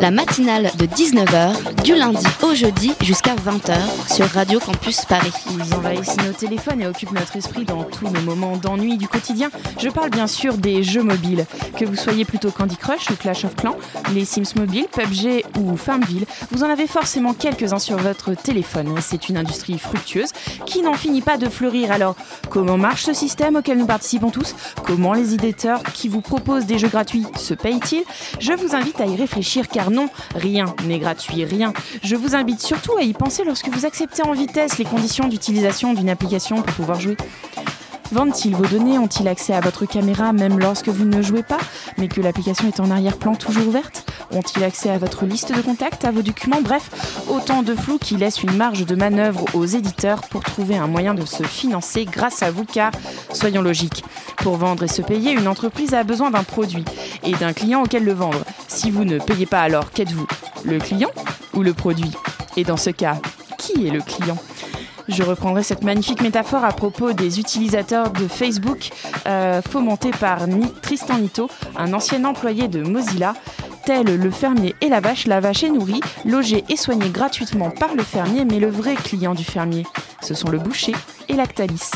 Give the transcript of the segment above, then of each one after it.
La matinale de 19h, du lundi au jeudi jusqu'à 20h sur Radio Campus Paris. Ils envahissent nos téléphones et occupent notre esprit dans tous nos moments d'ennui du quotidien. Je parle bien sûr des jeux mobiles. Que vous soyez plutôt Candy Crush ou Clash of Clans, les Sims Mobile, PUBG ou Farmville, vous en avez forcément quelques-uns sur votre téléphone. C'est une industrie fructueuse qui n'en finit pas de fleurir. Alors, comment marche ce système auquel nous participons tous? Comment les éditeurs qui vous proposent des jeux gratuits se payent-ils? Je vous invite à y réfléchir car non, rien n'est gratuit, rien. Je vous invite surtout à y penser lorsque vous acceptez en vitesse les conditions d'utilisation d'une application pour pouvoir jouer. Vendent-ils vos données Ont-ils accès à votre caméra même lorsque vous ne jouez pas, mais que l'application est en arrière-plan toujours ouverte Ont-ils accès à votre liste de contacts, à vos documents Bref, autant de flou qui laisse une marge de manœuvre aux éditeurs pour trouver un moyen de se financer grâce à vous, car, soyons logiques, pour vendre et se payer, une entreprise a besoin d'un produit et d'un client auquel le vendre. Si vous ne payez pas alors, qu'êtes-vous Le client ou le produit? Et dans ce cas, qui est le client? Je reprendrai cette magnifique métaphore à propos des utilisateurs de Facebook euh, fomentés par Tristan Nito, un ancien employé de Mozilla. Tel le fermier et la vache, la vache est nourrie, logée et soignée gratuitement par le fermier, mais le vrai client du fermier, ce sont le boucher et Lactalis.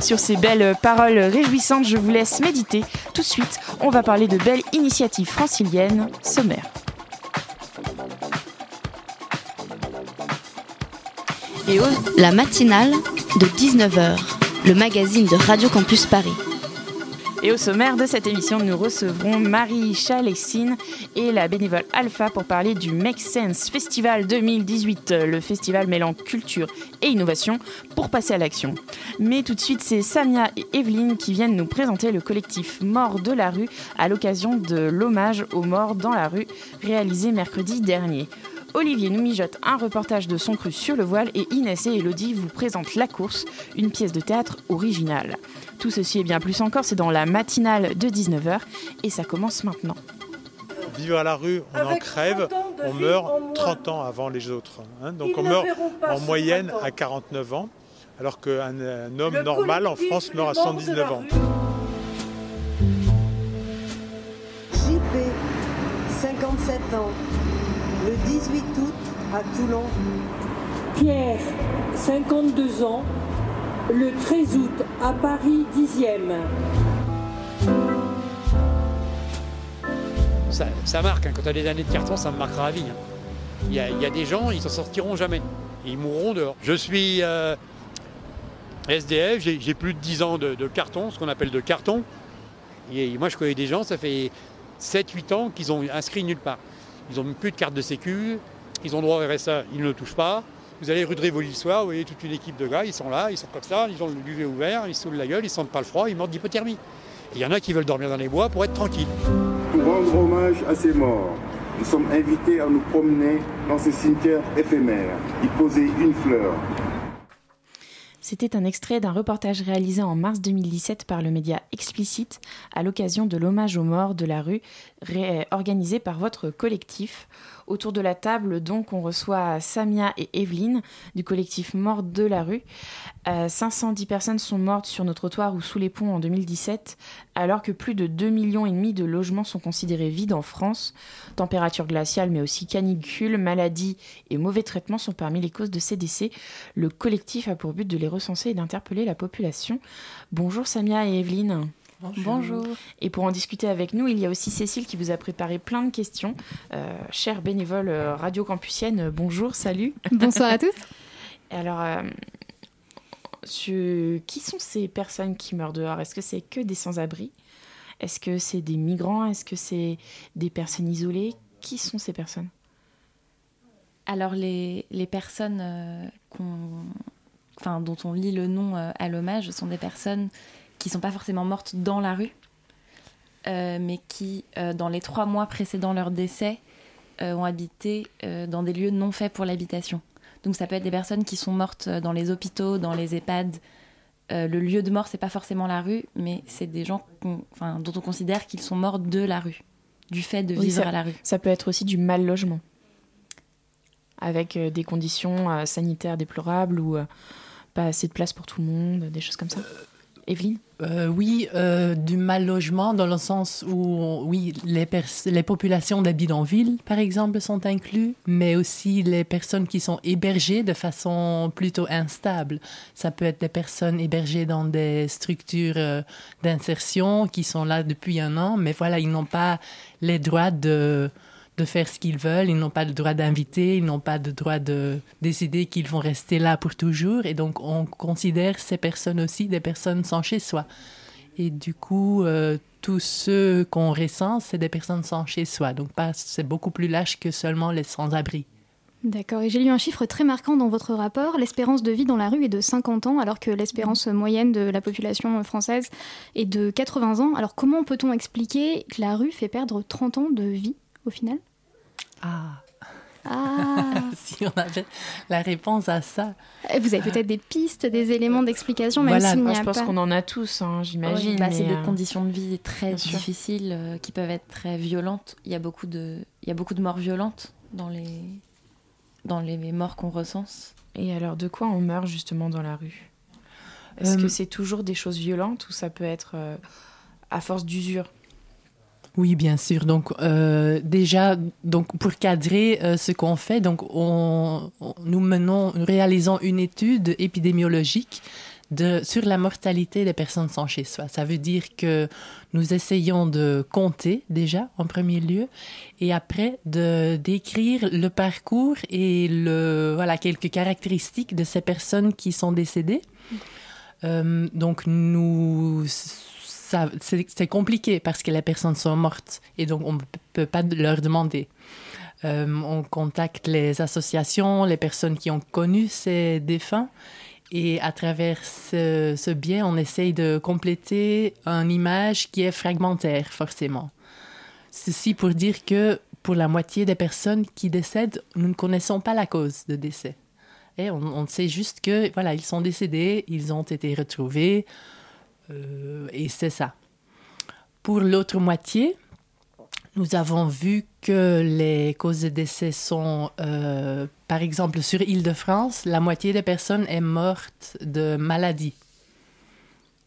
Sur ces belles paroles réjouissantes, je vous laisse méditer. Tout de suite, on va parler de belles initiatives franciliennes sommaires. La matinale de 19h, le magazine de Radio Campus Paris. Et au sommaire de cette émission, nous recevrons Marie Chalessine et la bénévole Alpha pour parler du Make Sense Festival 2018, le festival mêlant culture et innovation pour passer à l'action. Mais tout de suite, c'est Samia et Evelyne qui viennent nous présenter le collectif Mort de la rue à l'occasion de l'hommage aux morts dans la rue réalisé mercredi dernier. Olivier nous mijote un reportage de son cru sur le voile et Inès et Elodie vous présentent La course, une pièce de théâtre originale. Tout ceci et bien plus encore, c'est dans la matinale de 19h et ça commence maintenant. Vivre à la rue, on en crève, 30 ans de on meurt en moins. 30 ans avant les autres. hein. Donc Ils on meurt en moyenne à 49 ans, alors qu'un un homme Le normal en France meurt à Les Morts de 119 la ans. rue. JP, 57 ans, 18 août à Toulon. Pierre, 52 ans, le 13 août à Paris 10e. ça, ça marque. hein. Quand tu as des années de carton, ça me marquera à vie. hein. Il y, a, il y a des gens, ils s'en sortiront jamais. Ils mourront dehors. Je suis euh, SDF, j'ai j'ai plus de 10 ans de, de carton, ce qu'on appelle de carton. Et moi, je connais des gens, ça fait 7-8 ans qu'ils ont inscrit nulle part. Ils n'ont plus de carte de sécu, ils ont droit au RSA, ils ne le touchent pas. Vous allez rue de Rivoli soir, vous voyez toute une équipe de gars, ils sont là, ils sont comme ça, ils ont le duvet ouvert, ils saoulent la gueule, ils sentent pas le froid, ils meurent d'hypothermie. Il y en a qui veulent dormir dans les bois pour être tranquilles. Pour rendre hommage à ces morts, nous sommes invités à nous promener dans ce cimetière éphémère, y poser une fleur, C'était un extrait d'un reportage réalisé en mars 2017 par le média Explicite à l'occasion de l'hommage aux morts de la rue organisé par votre collectif. Autour de la table, donc, on reçoit Samia et Evelyne du collectif Mort de la rue. Euh, 510 personnes sont mortes sur nos trottoirs ou sous les ponts en 2017, alors que plus de 2,5 millions et demi de logements sont considérés vides en France. Température glaciale, mais aussi canicule, maladies et mauvais traitements sont parmi les causes de ces décès. Le collectif a pour but de les recenser et d'interpeller la population. Bonjour Samia et Evelyne. Bonjour. Et pour en discuter avec nous, il y a aussi Cécile qui vous a préparé plein de questions. Euh, chère bénévole euh, radio campusienne, euh, bonjour, salut. Bonsoir à tous. Alors, euh, qui sont ces personnes qui meurent dehors? Est-ce que c'est que des sans-abri? Est-ce que c'est des migrants? Est-ce que c'est des personnes isolées? Qui sont ces personnes? Alors, les, les personnes euh, qu'on- enfin, dont on lit le nom euh, à l'hommage sont des personnes qui ne sont pas forcément mortes dans la rue, euh, mais qui, euh, dans les trois mois précédant leur décès, euh, ont habité dans des lieux non faits pour l'habitation. Donc ça peut être des personnes qui sont mortes dans les hôpitaux, dans les EHPAD. Le lieu de mort, c'est pas forcément la rue, mais c'est des gens enfin, dont on considère qu'ils sont morts de la rue, du fait de Oui, vivre ça, à la rue. ça peut être aussi du mal logement, avec des conditions sanitaires déplorables ou pas assez de place pour tout le monde, des choses comme ça. Evelyne? Euh, oui, euh, du mal logement dans le sens où, oui, les, les populations des bidonvilles, par exemple, sont inclus, mais aussi les personnes qui sont hébergées de façon plutôt instable. Ça peut être des personnes hébergées dans des structures euh, d'insertion qui sont là depuis un an, mais voilà, ils n'ont pas les droits de de faire ce qu'ils veulent, ils n'ont pas le droit d'inviter, ils n'ont pas le droit de décider qu'ils vont rester là pour toujours. Et donc, on considère ces personnes aussi des personnes sans chez soi. Et du coup, euh, tous ceux qu'on recense, c'est des personnes sans chez soi. Donc, c'est beaucoup plus large que seulement les sans-abri. D'accord, et j'ai lu un chiffre très marquant dans votre rapport. L'espérance de vie dans la rue est de 50 ans, alors que l'espérance moyenne de la population française est de 80 ans. Alors comment peut-on expliquer que la rue fait perdre 30 ans de vie au final? Ah Ah Si on avait la réponse à ça. Vous avez peut-être des pistes, des éléments d'explication, même Voilà, s'il n'y Moi, a je pense qu'on en a tous, hein, j'imagine. Oui, bah, c'est des euh, conditions de vie très difficiles euh, qui peuvent être très violentes. Il y a beaucoup de, il y a beaucoup de morts violentes dans les, dans les morts qu'on recense. Et alors, de quoi on meurt justement dans la rue? Est-ce Euh, que c'est toujours des choses violentes ou ça peut être euh, à force d'usure? Oui, bien sûr. Donc euh, déjà, donc pour cadrer euh, ce qu'on fait, donc on, nous menons, nous réalisons une étude épidémiologique de, sur la mortalité des personnes sans chez soi. Ça veut dire que nous essayons de compter déjà en premier lieu et après de décrire le parcours et le voilà quelques caractéristiques de ces personnes qui sont décédées. Euh, donc nous c'est compliqué parce que les personnes sont mortes et donc on ne peut pas leur demander. Euh, on contacte les associations, les personnes qui ont connu ces défunts et à travers ce, ce biais, on essaye de compléter une image qui est fragmentaire, forcément. Ceci pour dire que pour la moitié des personnes qui décèdent, nous ne connaissons pas la cause de décès. Et on, on sait juste que voilà, ils sont décédés, ils ont été retrouvés, euh, et c'est ça. Pour l'autre moitié, nous avons vu que les causes de décès sont, euh, par exemple, sur Île-de-France, la moitié des personnes est morte de maladie.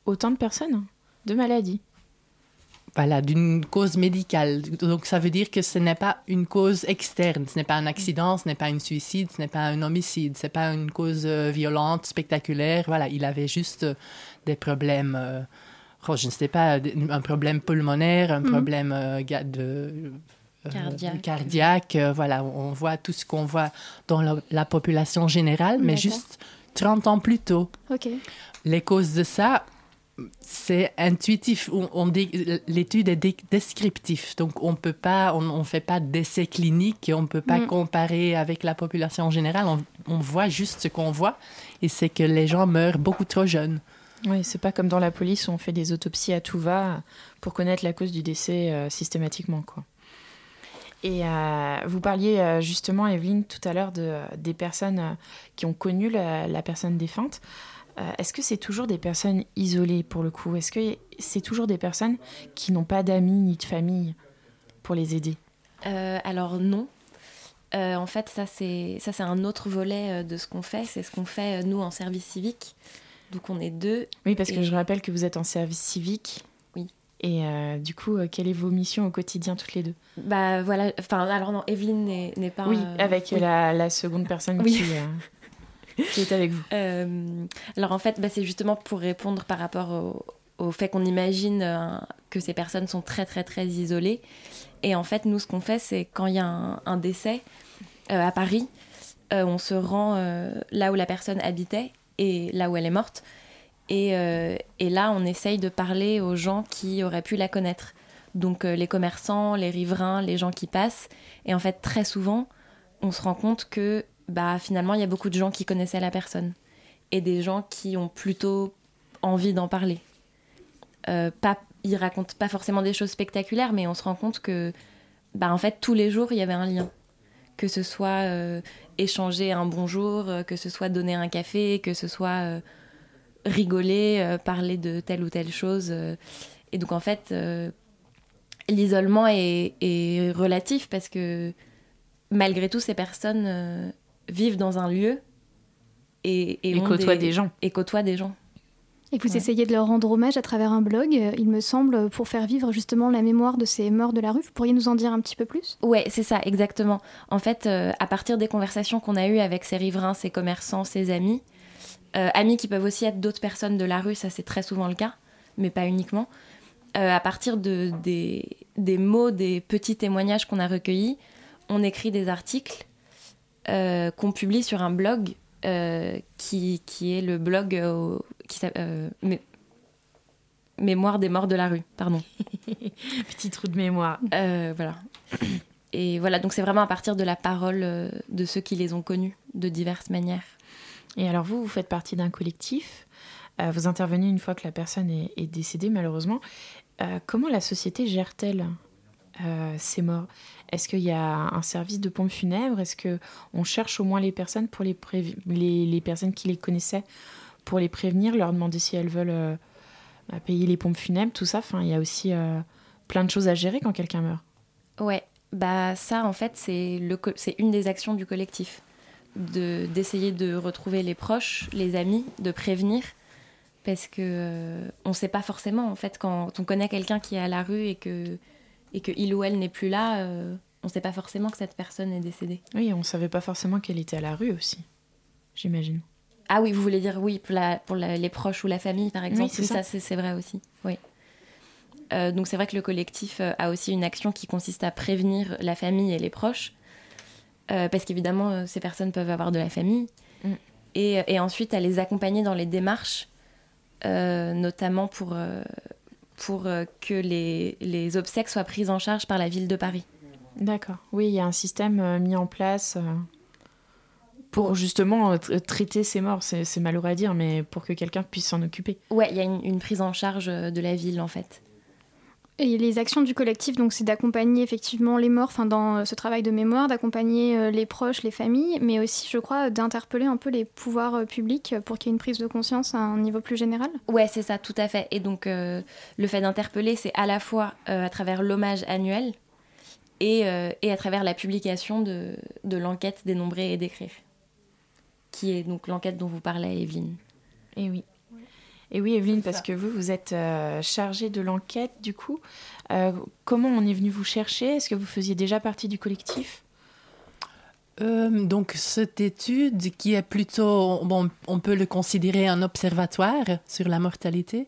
Autant de personnes De maladies Voilà, d'une cause médicale. Donc ça veut dire que ce n'est pas une cause externe, ce n'est pas un accident, ce n'est pas un suicide, ce n'est pas un homicide, ce n'est pas une cause euh, violente, spectaculaire. Voilà, il avait juste des problèmes, euh, oh, je ne sais pas, un problème pulmonaire, un Mhm. problème euh, de... euh, Cardiaque. cardiaque, voilà, on voit tout ce qu'on voit dans la, la population générale, mais juste 30 ans plus tôt. Les causes de ça, c'est intuitif. On, on L'étude est descriptive, donc on peut pas, on ne fait pas d'essais cliniques, on peut pas Mm. comparer avec la population générale. On, on voit juste ce qu'on voit, et c'est que les gens meurent beaucoup trop jeunes. Oui, c'est pas comme dans la police où on fait des autopsies à tout va pour connaître la cause du décès euh, systématiquement, quoi. Et euh, vous parliez euh, justement, Evelyne, tout à l'heure de, des personnes qui ont connu la, personne défunte. Est-ce que c'est toujours des personnes isolées pour le coup? Est-ce que c'est toujours des personnes qui n'ont pas d'amis ni de famille pour les aider? Alors non. En fait, ça c'est un autre volet de ce qu'on fait. C'est ce qu'on fait nous en service civique. Donc on est deux. Oui, parce que je rappelle que vous êtes en service civique. Oui. Et euh, du coup, euh, quelle est vos missions au quotidien toutes les deux? Bah voilà. Enfin alors non, Evelyne n'est pas. Oui, avec oui. La, la seconde personne Oui. qui, euh, qui est avec vous. Euh, alors en fait, bah, c'est justement pour répondre par rapport au, au fait qu'on imagine euh, que ces personnes sont très très très isolées. Et en fait, nous, ce qu'on fait, c'est quand il y a un, un décès euh, à Paris, on se rend là où la personne habitait et là où elle est morte. Et, euh, et là, on essaye de parler aux gens qui auraient pu la connaître. Donc euh, les commerçants, les riverains, les gens qui passent. Et en fait, très souvent, on se rend compte que bah, finalement, il y a beaucoup de gens qui connaissaient la personne. Et des gens qui ont plutôt envie d'en parler. Euh, pas, ils racontent pas forcément des choses spectaculaires, mais on se rend compte que bah, en fait, tous les jours, il y avait un lien. Que ce soit euh, échanger un bonjour, euh, que ce soit donner un café, que ce soit euh, rigoler, euh, parler de telle ou telle chose. et donc en fait, l'isolement est, est relatif parce que malgré tout, ces personnes vivent dans un lieu et, côtoient des gens. Et côtoient des gens. Et vous Ouais. essayez de leur rendre hommage à travers un blog, euh, il me semble, pour faire vivre justement la mémoire de ces morts de la rue. Vous pourriez nous en dire un petit peu plus? Ouais, c'est ça, exactement. En fait, euh, à partir des conversations qu'on a eues avec ces riverains, ces commerçants, ces amis, euh, amis qui peuvent aussi être d'autres personnes de la rue, ça c'est très souvent le cas, mais pas uniquement. Euh, à partir de, des, des mots, des petits témoignages qu'on a recueillis, on écrit des articles qu'on publie sur un blog qui, qui est le blog qui s'appelle euh, Mé- Mémoire des morts de la rue, pardon. Petit trou de mémoire. Euh, voilà. Et voilà, donc c'est vraiment à partir de la parole euh, de ceux qui les ont connus de diverses manières. Et alors vous, vous faites partie d'un collectif. Euh, vous intervenez une fois que la personne est, est décédée, malheureusement. Euh, comment la société gère-t-elle ces morts? Est-ce qu'il y a un service de pompe funèbre? Est-ce que on cherche au moins les personnes pour les, les personnes qui les connaissaient? Pour les prévenir, leur demander si elles veulent euh, bah, payer les pompes funèbres, tout ça. Enfin, il y a aussi euh, plein de choses à gérer quand quelqu'un meurt. Ouais, bah ça en fait c'est le c'est une des actions du collectif de d'essayer de retrouver les proches, les amis, de prévenir parce que euh, on sait pas forcément en fait quand on connaît quelqu'un qui est à la rue et que et que il ou elle n'est plus là, euh, on sait pas forcément que cette personne est décédée. Oui, on savait pas forcément qu'elle était à la rue aussi, j'imagine. Ah oui, vous voulez dire oui pour, la, pour la- les proches ou la famille, par exemple. c'est Oui, ça. ça, c'est vrai aussi. Oui. Euh, donc c'est vrai que le collectif euh, a aussi une action qui consiste à prévenir la famille et les proches, Euh, parce qu'évidemment ces personnes peuvent avoir de la famille, Mm. et, et ensuite à les accompagner dans les démarches, euh, notamment pour, pour que les, les obsèques soient prises en charge par la ville de Paris. D'accord. Oui, il y a un système mis en place pour justement euh, tra- traiter ces morts. C'est malheureux à dire, mais pour que quelqu'un puisse s'en occuper. Ouais, il y a une, une prise en charge euh, de la ville en fait. Et les actions du collectif, donc, c'est d'accompagner effectivement les morts, enfin, dans euh, ce travail de mémoire, d'accompagner les proches, les familles, mais aussi, je crois, d'interpeller un peu les pouvoirs publics pour qu'il y ait une prise de conscience à un niveau plus général. Ouais, c'est ça, tout à fait. Et donc, euh, le fait d'interpeller, c'est à la fois euh, à travers l'hommage annuel et, euh, et à travers la publication de, de l'enquête dénombrer et décrire, qui est donc l'enquête dont vous parlez, Evelyne. Et oui. Et oui, Evelyne, parce que vous, vous êtes euh, chargée de l'enquête, du coup. Euh, comment on est venu vous chercher? Est-ce que vous faisiez déjà partie du collectif? Euh, donc, cette étude qui est plutôt, bon, on peut le considérer un observatoire sur la mortalité,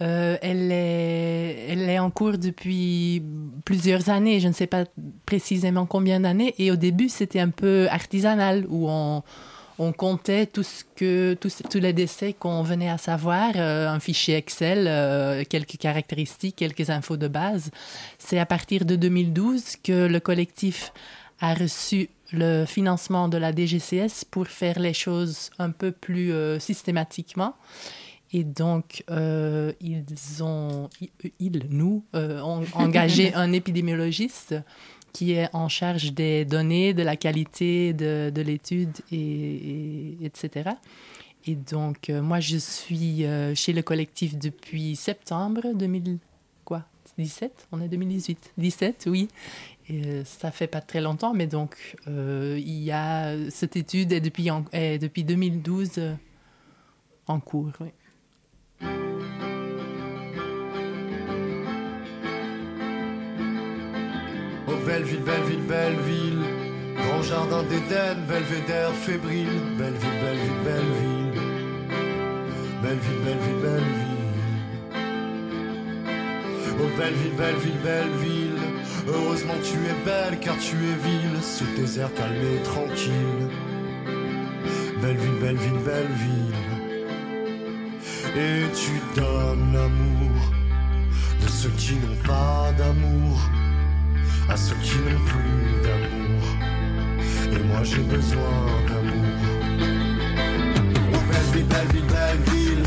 euh, elle, est, elle est en cours depuis plusieurs années, je ne sais pas précisément combien d'années, et au début c'était un peu artisanal, où on, on comptait tout ce que, tous, les décès qu'on venait à savoir, euh, un fichier Excel, euh, quelques caractéristiques, quelques infos de base. C'est à partir de 2012 que le collectif a reçu le financement de la DGCS pour faire les choses un peu plus euh, systématiquement. Et donc, euh, ils ont, ils, ils, nous, euh, ont engagé un épidémiologiste qui est en charge des données, de la qualité de, de l'étude, et, et, etc. Et donc, euh, moi, je suis euh, chez le collectif depuis septembre 2000, quoi, 17 On est 2018 17, oui. Et euh, ça fait pas très longtemps, mais donc, il y a cette étude est depuis, depuis 2012 euh, en cours. Oh Belleville, Belleville, Belleville, grand jardin d'Éden, belvédère fébrile, Belleville, Belleville, Belleville, Belleville, Belleville, Belleville. Oh Belleville, Belleville, Belleville, heureusement tu es belle car tu es ville, ce désert calme et tranquille. Belleville, Belleville, Belleville, et tu donnes l'amour de ceux qui n'ont pas d'amour à ceux qui n'ont plus d'amour. Et moi j'ai besoin d'amour. Oh belle ville, belle ville, belle ville.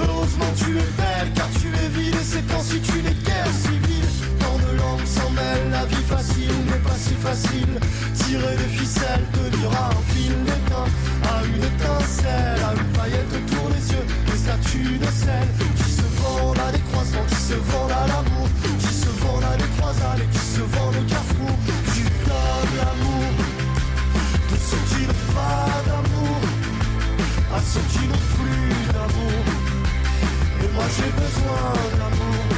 Heureusement tu es belle car tu es ville. Et c'est ainsi tu n'es guère civile. Tant de langues s'en mêlent, la vie facile n'est pas si facile. tirer des ficelles, à un fil d'étain, à une étincelle, à une paillette autour des yeux, des statues de sel qui se vendent à des croisements, qui se vendent à l'amour, j'ai besoin d'amour,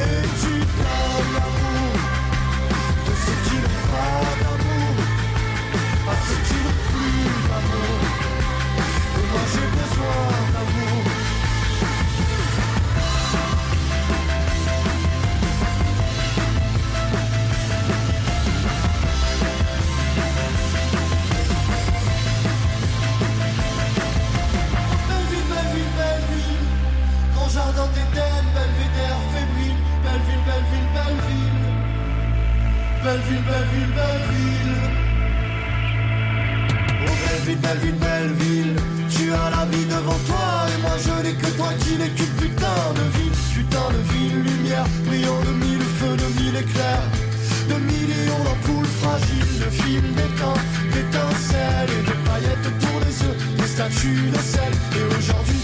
et tu donnes l'amour belle ville, belle ville, belle ville. Oh belle ville, belle ville, belle ville, tu as la vie devant toi et moi je n'ai que toi qui n'es qu'une putain de ville, putain de ville, lumière, brillant de mille feux, de mille éclairs, de millions d'ampoules fragiles, de fils d'étain, d'étincelles et de paillettes autour des yeux, des statues de sel. Et aujourd'hui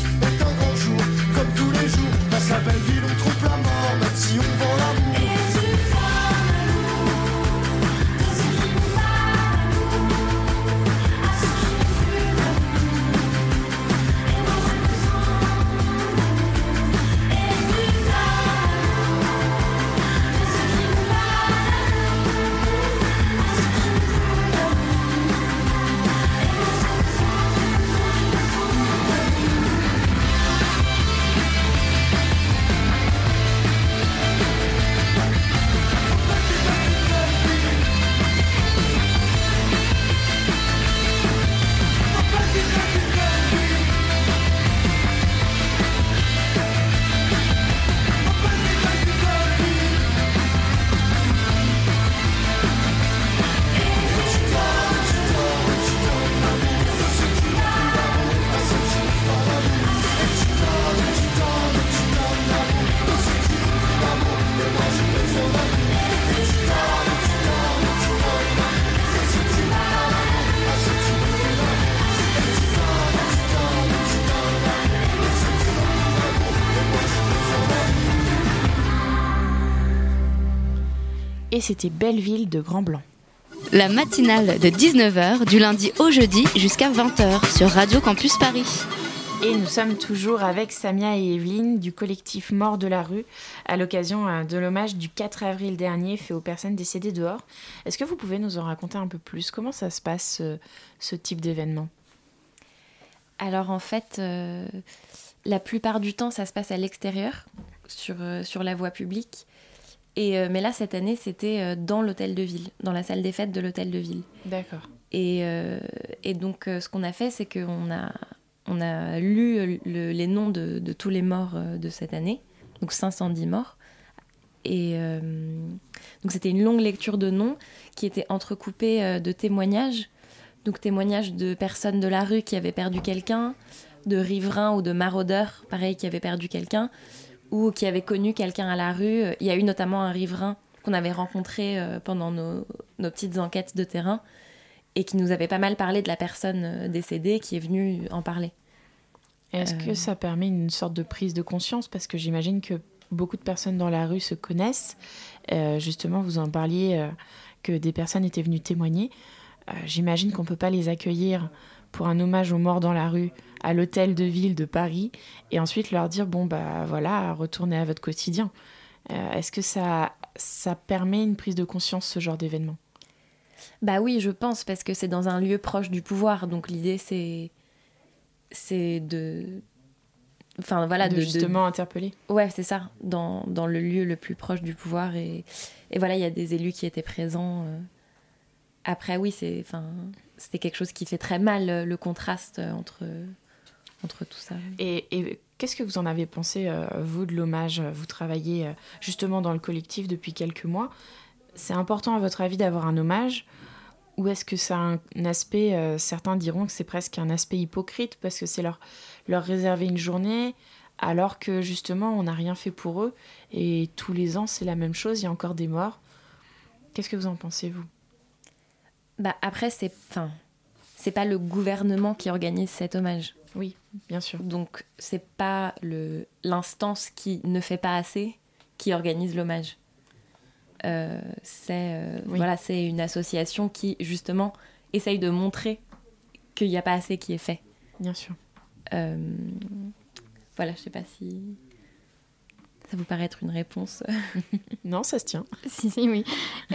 c'était Belleville de Grand Blanc. La matinale de 19h du lundi au jeudi jusqu'à 20h sur Radio Campus Paris. Et nous sommes toujours avec Samia et Evelyne du collectif Mort de la rue à l'occasion euh, de l'hommage du 4 avril dernier fait aux personnes décédées dehors. Est-ce que vous pouvez nous en raconter un peu plus? Comment ça se passe ce, ce type d'événement? Alors en fait, euh, la plupart du temps, ça se passe à l'extérieur, sur, euh, sur la voie publique. Et, euh, mais là, cette année, c'était euh, dans l'hôtel de ville, dans la salle des fêtes de l'hôtel de ville. D'accord. Et, euh, et donc, ce qu'on a fait, c'est qu'on a, on a lu le- les noms de, de tous les morts de cette année, donc 510 morts. Et euh, donc, c'était une longue lecture de noms qui était entrecoupée de témoignages. Donc, témoignages de personnes de la rue qui avaient perdu quelqu'un, de riverains ou de maraudeurs, pareil, qui avaient perdu quelqu'un, ou qui avaient connu quelqu'un à la rue. Il y a eu notamment un riverain qu'on avait rencontré euh, pendant nos, nos petites enquêtes de terrain et qui nous avait pas mal parlé de la personne euh, décédée qui est venue en parler. Est-ce Euh. que ça permet une sorte de prise de conscience? Parce que j'imagine que beaucoup de personnes dans la rue se connaissent. Euh, justement, vous en parliez euh, que des personnes étaient venues témoigner. Euh, j'imagine qu'on ne peut pas les accueillir pour un hommage aux morts dans la rue à l'hôtel de ville de Paris et ensuite leur dire bon bah voilà retournez à votre quotidien. Euh, Est-ce que ça ça permet une prise de conscience ce genre d'événement? Bah oui, je pense, parce que c'est dans un lieu proche du pouvoir. Donc l'idée, c'est. C'est de. Enfin voilà, De de. justement interpeller. Ouais, c'est ça, dans, dans le lieu le plus proche du pouvoir. Et, et voilà, il y a des élus qui étaient présents. euh. Après, oui, c'est. Enfin, c'était quelque chose qui fait très mal euh, le contraste entre, entre tout ça. Et, et qu'est-ce que vous en avez pensé, euh, vous, de l'hommage? Vous travaillez euh, justement dans le collectif depuis quelques mois. C'est important, à votre avis, d'avoir un hommage? Ou est-ce que ça a un, un aspect, euh, certains diront que c'est presque un aspect hypocrite parce que c'est leur, leur réserver une journée alors que justement on n'a rien fait pour eux et tous les ans c'est la même chose, il y a encore des morts? Qu'est-ce que vous en pensez, vous? Bah après, c'est, enfin, c'est pas le gouvernement qui organise cet hommage. Oui, bien sûr. Donc c'est pas le l'instance qui ne fait pas assez qui organise l'hommage. Euh, c'est euh, voilà, c'est une association qui justement essaye de montrer qu'il n'y a pas assez qui est fait. Bien sûr. Euh, voilà, je sais pas si ça vous paraît être une réponse Non, ça se tient. Si, si, oui.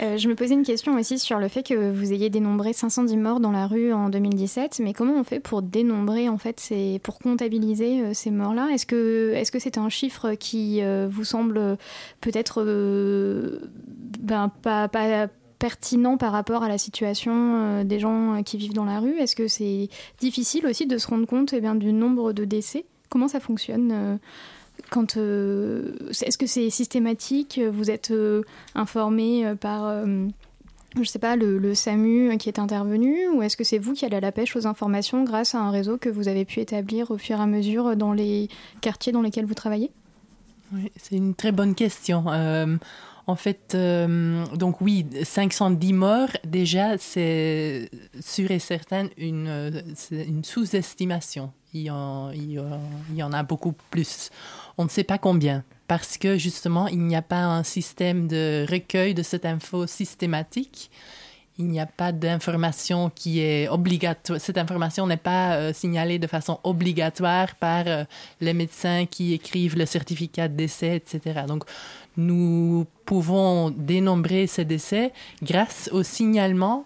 Euh, je me posais une question aussi sur le fait que vous ayez dénombré 510 morts dans la rue en 2017. Mais comment on fait pour dénombrer, en fait, ces, pour comptabiliser euh, ces morts-là? Est-ce que est-ce que c'est un chiffre qui euh, vous semble peut-être euh, ben, pas, pas pertinent par rapport à la situation euh, des gens qui vivent dans la rue? Est-ce que c'est difficile aussi de se rendre compte eh bien, du nombre de décès? Comment ça fonctionne euh, quand, euh, Est-ce que c'est systématique Vous êtes euh, informé euh, par, euh, sais pas, le, SAMU qui est intervenu Ou est-ce que c'est vous qui allez à la pêche aux informations grâce à un réseau que vous avez pu établir au fur et à mesure dans les quartiers dans lesquels vous travaillez? C'est une très bonne question. En fait, euh, donc oui, 510 morts, déjà, c'est sûr et certain une, sous-estimation. Il y en a beaucoup plus. On ne sait pas combien, parce que justement, il n'y a pas un système de recueil de cette info systématique. Il n'y a pas d'information qui est obligatoire. Cette information n'est pas euh, signalée de façon obligatoire par euh, les médecins qui écrivent le certificat de décès, etc. Donc, nous pouvons dénombrer ces décès grâce au signalement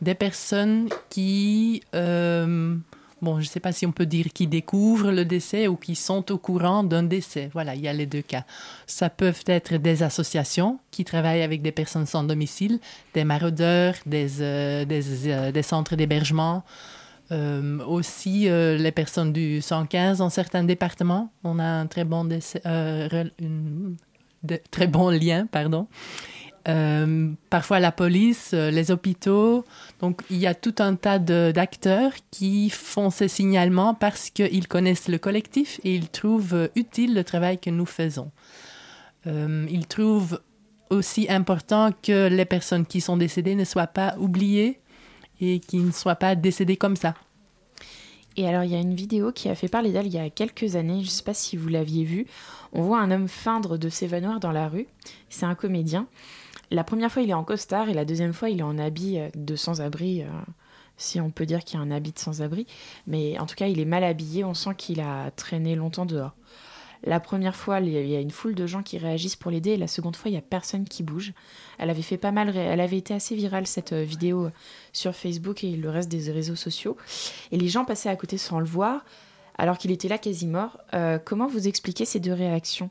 des personnes qui, euh, bon, je ne sais pas si on peut dire qui découvrent le décès ou qui sont au courant d'un décès. Voilà, il y a les deux cas. Ça peuvent être des associations qui travaillent avec des personnes sans domicile, des maraudeurs, des, euh, euh, des centres d'hébergement. Aussi les personnes du 115 dans certains départements. On a un très bon, décès- de- très bon lien, pardon. Euh, parfois la police, euh, les hôpitaux. Donc il y a tout un tas d'acteurs qui font ces signalements parce qu'ils connaissent le collectif et ils trouvent euh, utile le travail que nous faisons. Ils trouvent aussi important que les personnes qui sont décédées ne soient pas oubliées et qui ne soient pas décédées comme ça. Et alors, il y a une vidéo qui a fait parler d'elle il y a quelques années, je ne sais pas si vous l'aviez vue. On voit un homme feindre de s'évanouir dans la rue. C'est un comédien. La première fois, il est en costard et la deuxième fois, il est en habit euh, de sans-abri, euh, si on peut dire qu'il y a un habit de sans-abri. Mais en tout cas, il est mal habillé, on sent qu'il a traîné longtemps dehors. La première fois, il y a- une foule de gens qui réagissent pour l'aider, et la seconde fois, il n'y a personne qui bouge. Elle avait fait pas mal, elle avait été assez virale cette euh, vidéo euh, sur Facebook et le reste des réseaux sociaux. Et les gens passaient à côté sans le voir, alors qu'il était là quasi mort. Euh, comment vous expliquez ces deux réactions?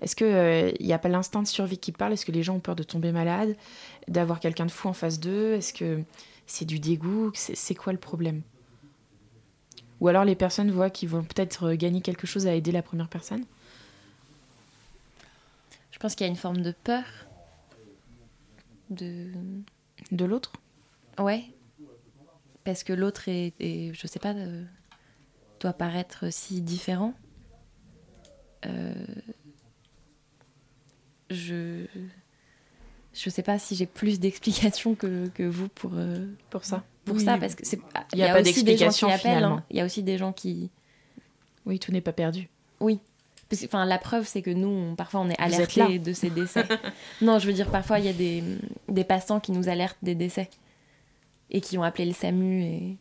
Est-ce qu'il n'y a pas l'instinct de survie qui parle? Est-ce que les gens ont peur de tomber malade D'avoir quelqu'un de fou en face d'eux? Est-ce que c'est du dégoût? C'est quoi le problème? Ou alors les personnes voient qu'ils vont peut-être euh, gagner quelque chose à aider la première personne Je pense qu'il y a une forme de peur de de l'autre? Ouais, parce que l'autre est, est- je sais pas, euh, doit paraître si différent. Euh, je je sais pas si j'ai plus d'explications que, que vous pour euh, pour ça. Pour Oui, ça, parce que c'est Il y a pas aussi des gens qui d'explication, appellent. finalement. hein. Il y a aussi des gens qui Oui, tout n'est pas perdu. Oui. Enfin, la preuve, c'est que nous, on- parfois, on est alertés de ces décès. non, je veux dire, parfois, il y a des, des passants qui nous alertent des décès et qui ont appelé le SAMU. Et...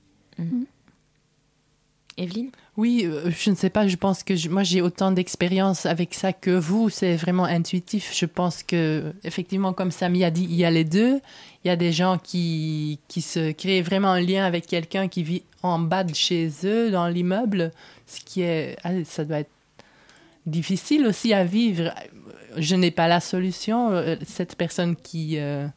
Evelyne Oui, euh, je ne sais pas, je pense que moi j'ai autant d'expérience avec ça que vous, c'est vraiment intuitif. Je pense que, effectivement, comme Samy a dit, il y a les deux. Il y a des gens qui, qui se créent vraiment un lien avec quelqu'un qui vit en bas de chez eux, dans l'immeuble, ce qui est. ah, Ça doit être difficile aussi à vivre. Je n'ai pas la solution. Euh, Cette personne qui. euh,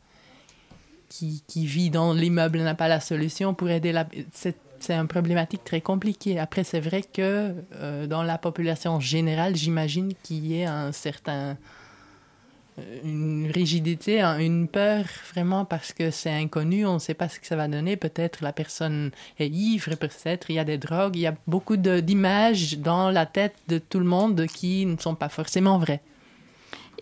qui, qui vit dans l'immeuble n'a pas la solution pour aider la... C'est, c'est une problématique très compliquée. Après, c'est vrai que euh, dans la population générale, j'imagine qu'il y ait un certain... euh, une rigidité, un- une peur vraiment parce que c'est inconnu, on ne sait pas ce que ça va donner. Peut-être la personne est ivre, peut-être il y a des drogues, il y a beaucoup d'images dans la tête de tout le monde qui ne sont pas forcément vraies.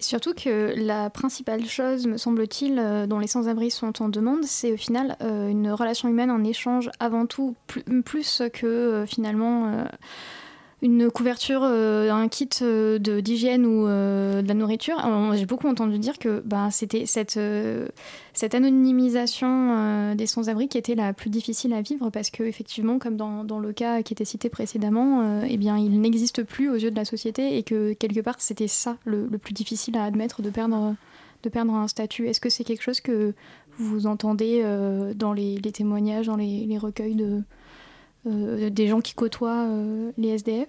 Surtout que la principale chose, me semble-t-il, euh, dont les sans-abri sont en demande, c'est au final euh, une relation humaine, un échange avant tout, plus, que euh, finalement une couverture, euh, un kit euh, d'hygiène ou euh, de la nourriture. J'ai beaucoup entendu dire que ben, c'était cette, cette anonymisation des sans-abri qui était la plus difficile à vivre parce que effectivement, comme dans, dans le cas qui était cité précédemment, eh bien, il n'existe plus aux yeux de la société et que quelque part c'était ça le, plus difficile à admettre de perdre, de perdre un statut. Est-ce que c'est quelque chose que vous entendez dans les, témoignages, dans les, recueils de, des gens qui côtoient euh, les SDF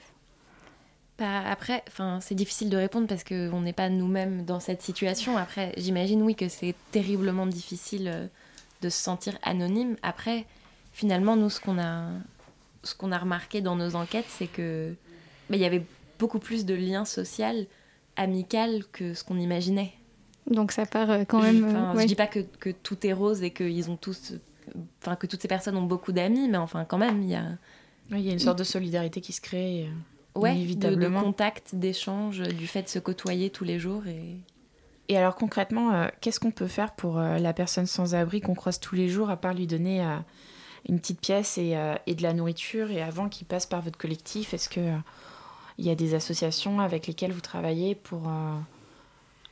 Bah, après, enfin, c'est difficile de répondre parce qu'on n'est pas nous-mêmes dans cette situation. Après, j'imagine, oui, que c'est terriblement difficile euh, de se sentir anonyme. Après, finalement, nous, ce qu'on a, ce qu'on a remarqué dans nos enquêtes, c'est que bah, il y avait beaucoup plus de liens sociaux, amicaux que ce qu'on imaginait. Donc ça part euh, quand même. Enfin, euh, Je ouais. dis pas que, que tout est rose et qu'ils ont tous, enfin, que toutes ces personnes ont beaucoup d'amis, mais enfin, quand même, il y a. Oui, il y a une sorte de solidarité qui se crée. euh, Ouais, de, de inévitablement. contact, d'échange, du fait de se côtoyer tous les jours. Et... Et alors concrètement, euh, qu'est-ce qu'on peut faire pour euh, la personne sans abri qu'on croise tous les jours, à part lui donner euh, une petite pièce et, euh, et de la nourriture Et avant qu'il passe par votre collectif, est-ce euh, il y a des associations avec lesquelles vous travaillez pour euh,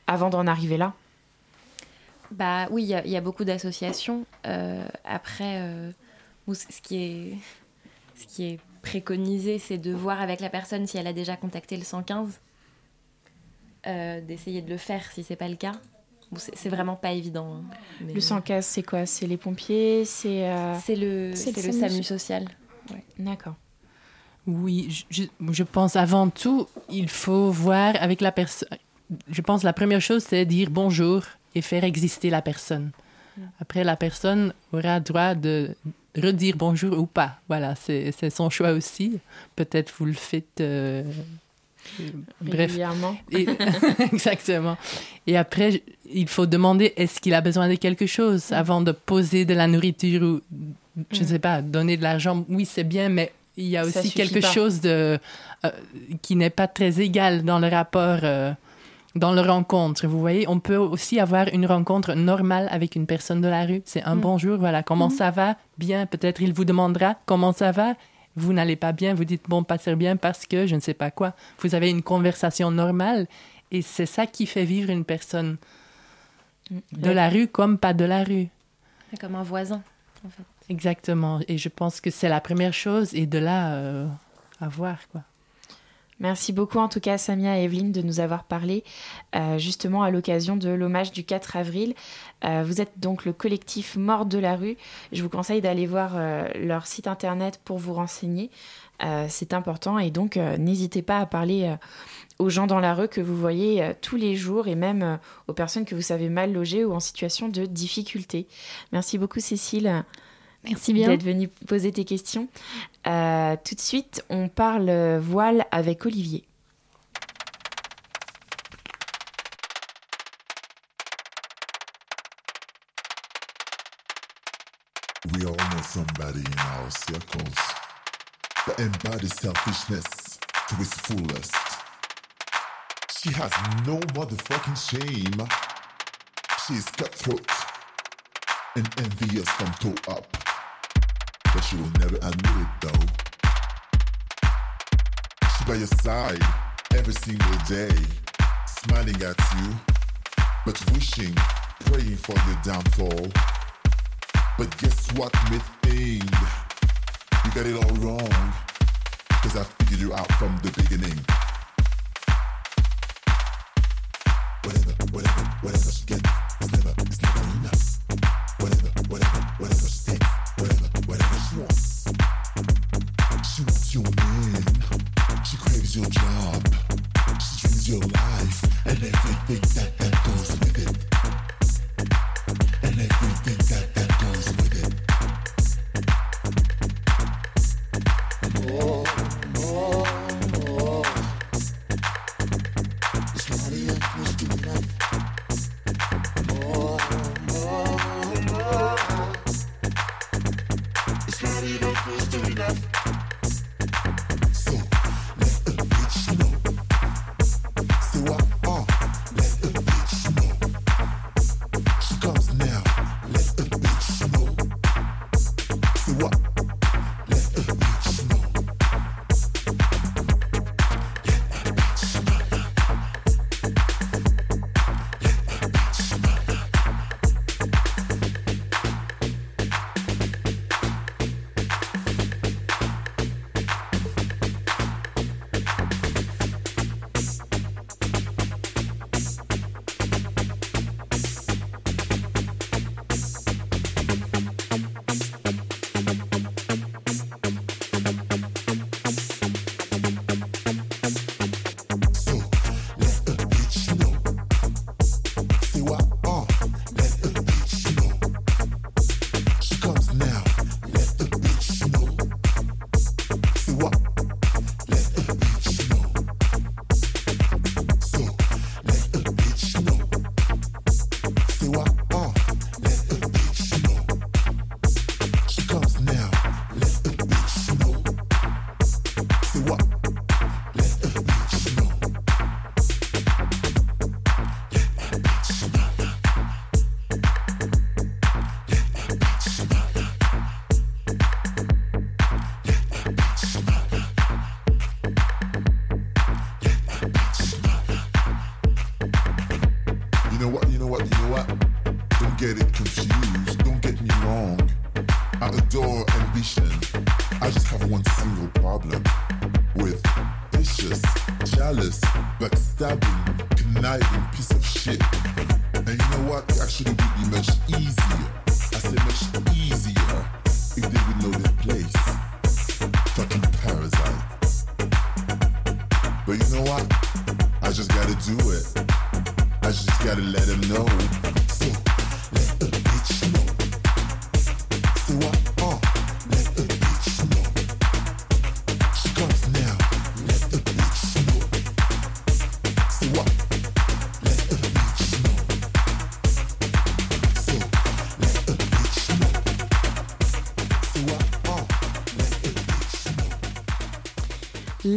avant d'en arriver là? Bah oui, il y, a- il y a beaucoup d'associations. Euh, après, euh, c- ce, qui est, ce qui est préconisé, c'est de voir avec la personne si elle a déjà contacté le 115, euh, d'essayer de le faire si c'est pas le cas. Bon, c'est vraiment pas évident. hein, mais- Le 115, c'est quoi? C'est les pompiers C'est euh, C'est le, c'est c'est le le SAMU. SAMU social. D'accord. Oui, je, je- je pense avant tout, il faut voir avec la personne. Je pense la première chose, c'est dire bonjour et faire exister la personne. Après, la personne aura droit de redire bonjour ou pas. Voilà, c'est son choix aussi. Peut-être vous le faites. euh, bref. Régulièrement. Et- exactement. Et après, il faut demander est-ce qu'il a besoin de quelque chose avant de poser de la nourriture ou, je ne Mm. sais pas, donner de l'argent? Oui, c'est bien, mais il y a aussi quelque pas. chose de, euh, qui n'est pas très égal dans le rapport, euh, dans le rencontre. Vous voyez, on peut aussi avoir une rencontre normale avec une personne de la rue. C'est un Mm. bonjour, voilà, comment Mhm. ça va? Bien, peut-être il vous demandera comment ça va. Vous n'allez pas bien, vous dites bon, pas très bien parce que je ne sais pas quoi. Vous avez une conversation normale et c'est ça qui fait vivre une personne de Ouais. la rue comme pas de la rue. Comme un voisin, en fait. Exactement. Et je pense que c'est la première chose et de là euh, à voir quoi. Merci beaucoup en tout cas Samia et Evelyne de nous avoir parlé euh, justement à l'occasion de l'hommage du 4 avril. Euh, vous êtes donc le collectif Mort de la rue. Je vous conseille d'aller voir euh, leur site internet pour vous renseigner. C'est important et donc n'hésitez pas à parler aux gens dans la rue que vous voyez tous les jours et même aux personnes que vous savez mal loger ou en situation de difficulté. Merci beaucoup Cécile. Merci bien. D'être venue poser tes questions. Euh, tout de suite, on parle voile avec Olivier. We all know somebody in our circles that embodies selfishness to its fullest. She has no motherfucking shame. She is cutthroat and envious from toe up. But she will never admit it though. She's by your side every single day, smiling at you, but wishing, praying for your downfall. But guess what, Myth thing? You got it all wrong. Cause I figured you out from the beginning. Whatever, whatever, whatever she gets, it's never, it's never enough. Whatever, whatever, whatever whatever,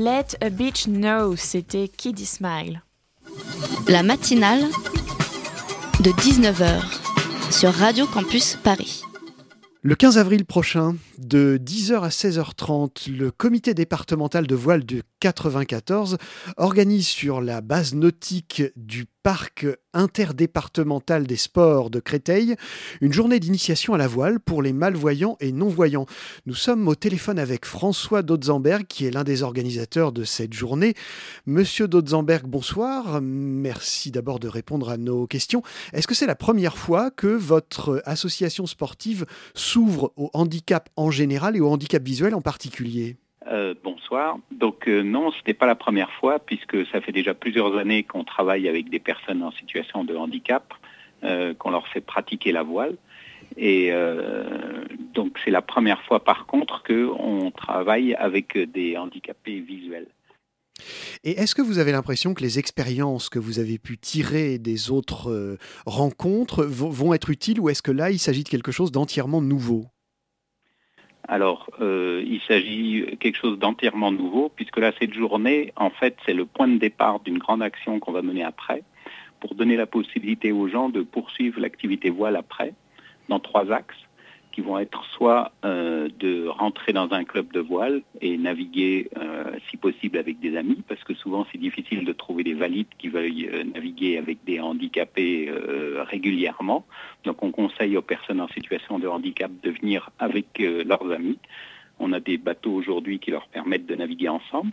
Let a bitch know, c'était Kiddy Smile. La matinale de 19h sur Radio Campus Paris. Le 15 avril prochain, de 10h à 16h30, le comité départemental de voile du 94 organise sur la base nautique du parc interdépartemental des sports de Créteil une journée d'initiation à la voile pour les malvoyants et non-voyants. Nous sommes au téléphone avec François Dotzamberg qui est l'un des organisateurs de cette journée. Monsieur Dotzamberg, bonsoir. Merci d'abord de répondre à nos questions. Est-ce que c'est la première fois que votre association sportive s'ouvre au handicap en général et au handicap visuel en particulier? Euh, bonsoir. Donc euh, non, ce n'était pas la première fois puisque ça fait déjà plusieurs années qu'on travaille avec des personnes en situation de handicap, euh, qu'on leur fait pratiquer la voile. Et donc c'est la première fois par contre qu'on travaille avec des handicapés visuels. Et est-ce que vous avez l'impression que les expériences que vous avez pu tirer des autres rencontres vont être utiles ou est-ce que là il s'agit de quelque chose d'entièrement nouveau? Alors, euh, il s'agit quelque chose d'entièrement nouveau, puisque là, cette journée, en fait, c'est le point de départ d'une grande action qu'on va mener après, pour donner la possibilité aux gens de poursuivre l'activité voile après, dans trois axes, qui vont être soit euh, de rentrer dans un club de voile et naviguer, euh, si possible, avec des amis, parce que souvent, c'est difficile de trouver des valides qui veuillent euh, naviguer avec des handicapés régulièrement. Donc, on conseille aux personnes en situation de handicap de venir avec leurs amis. On a des bateaux aujourd'hui qui leur permettent de naviguer ensemble.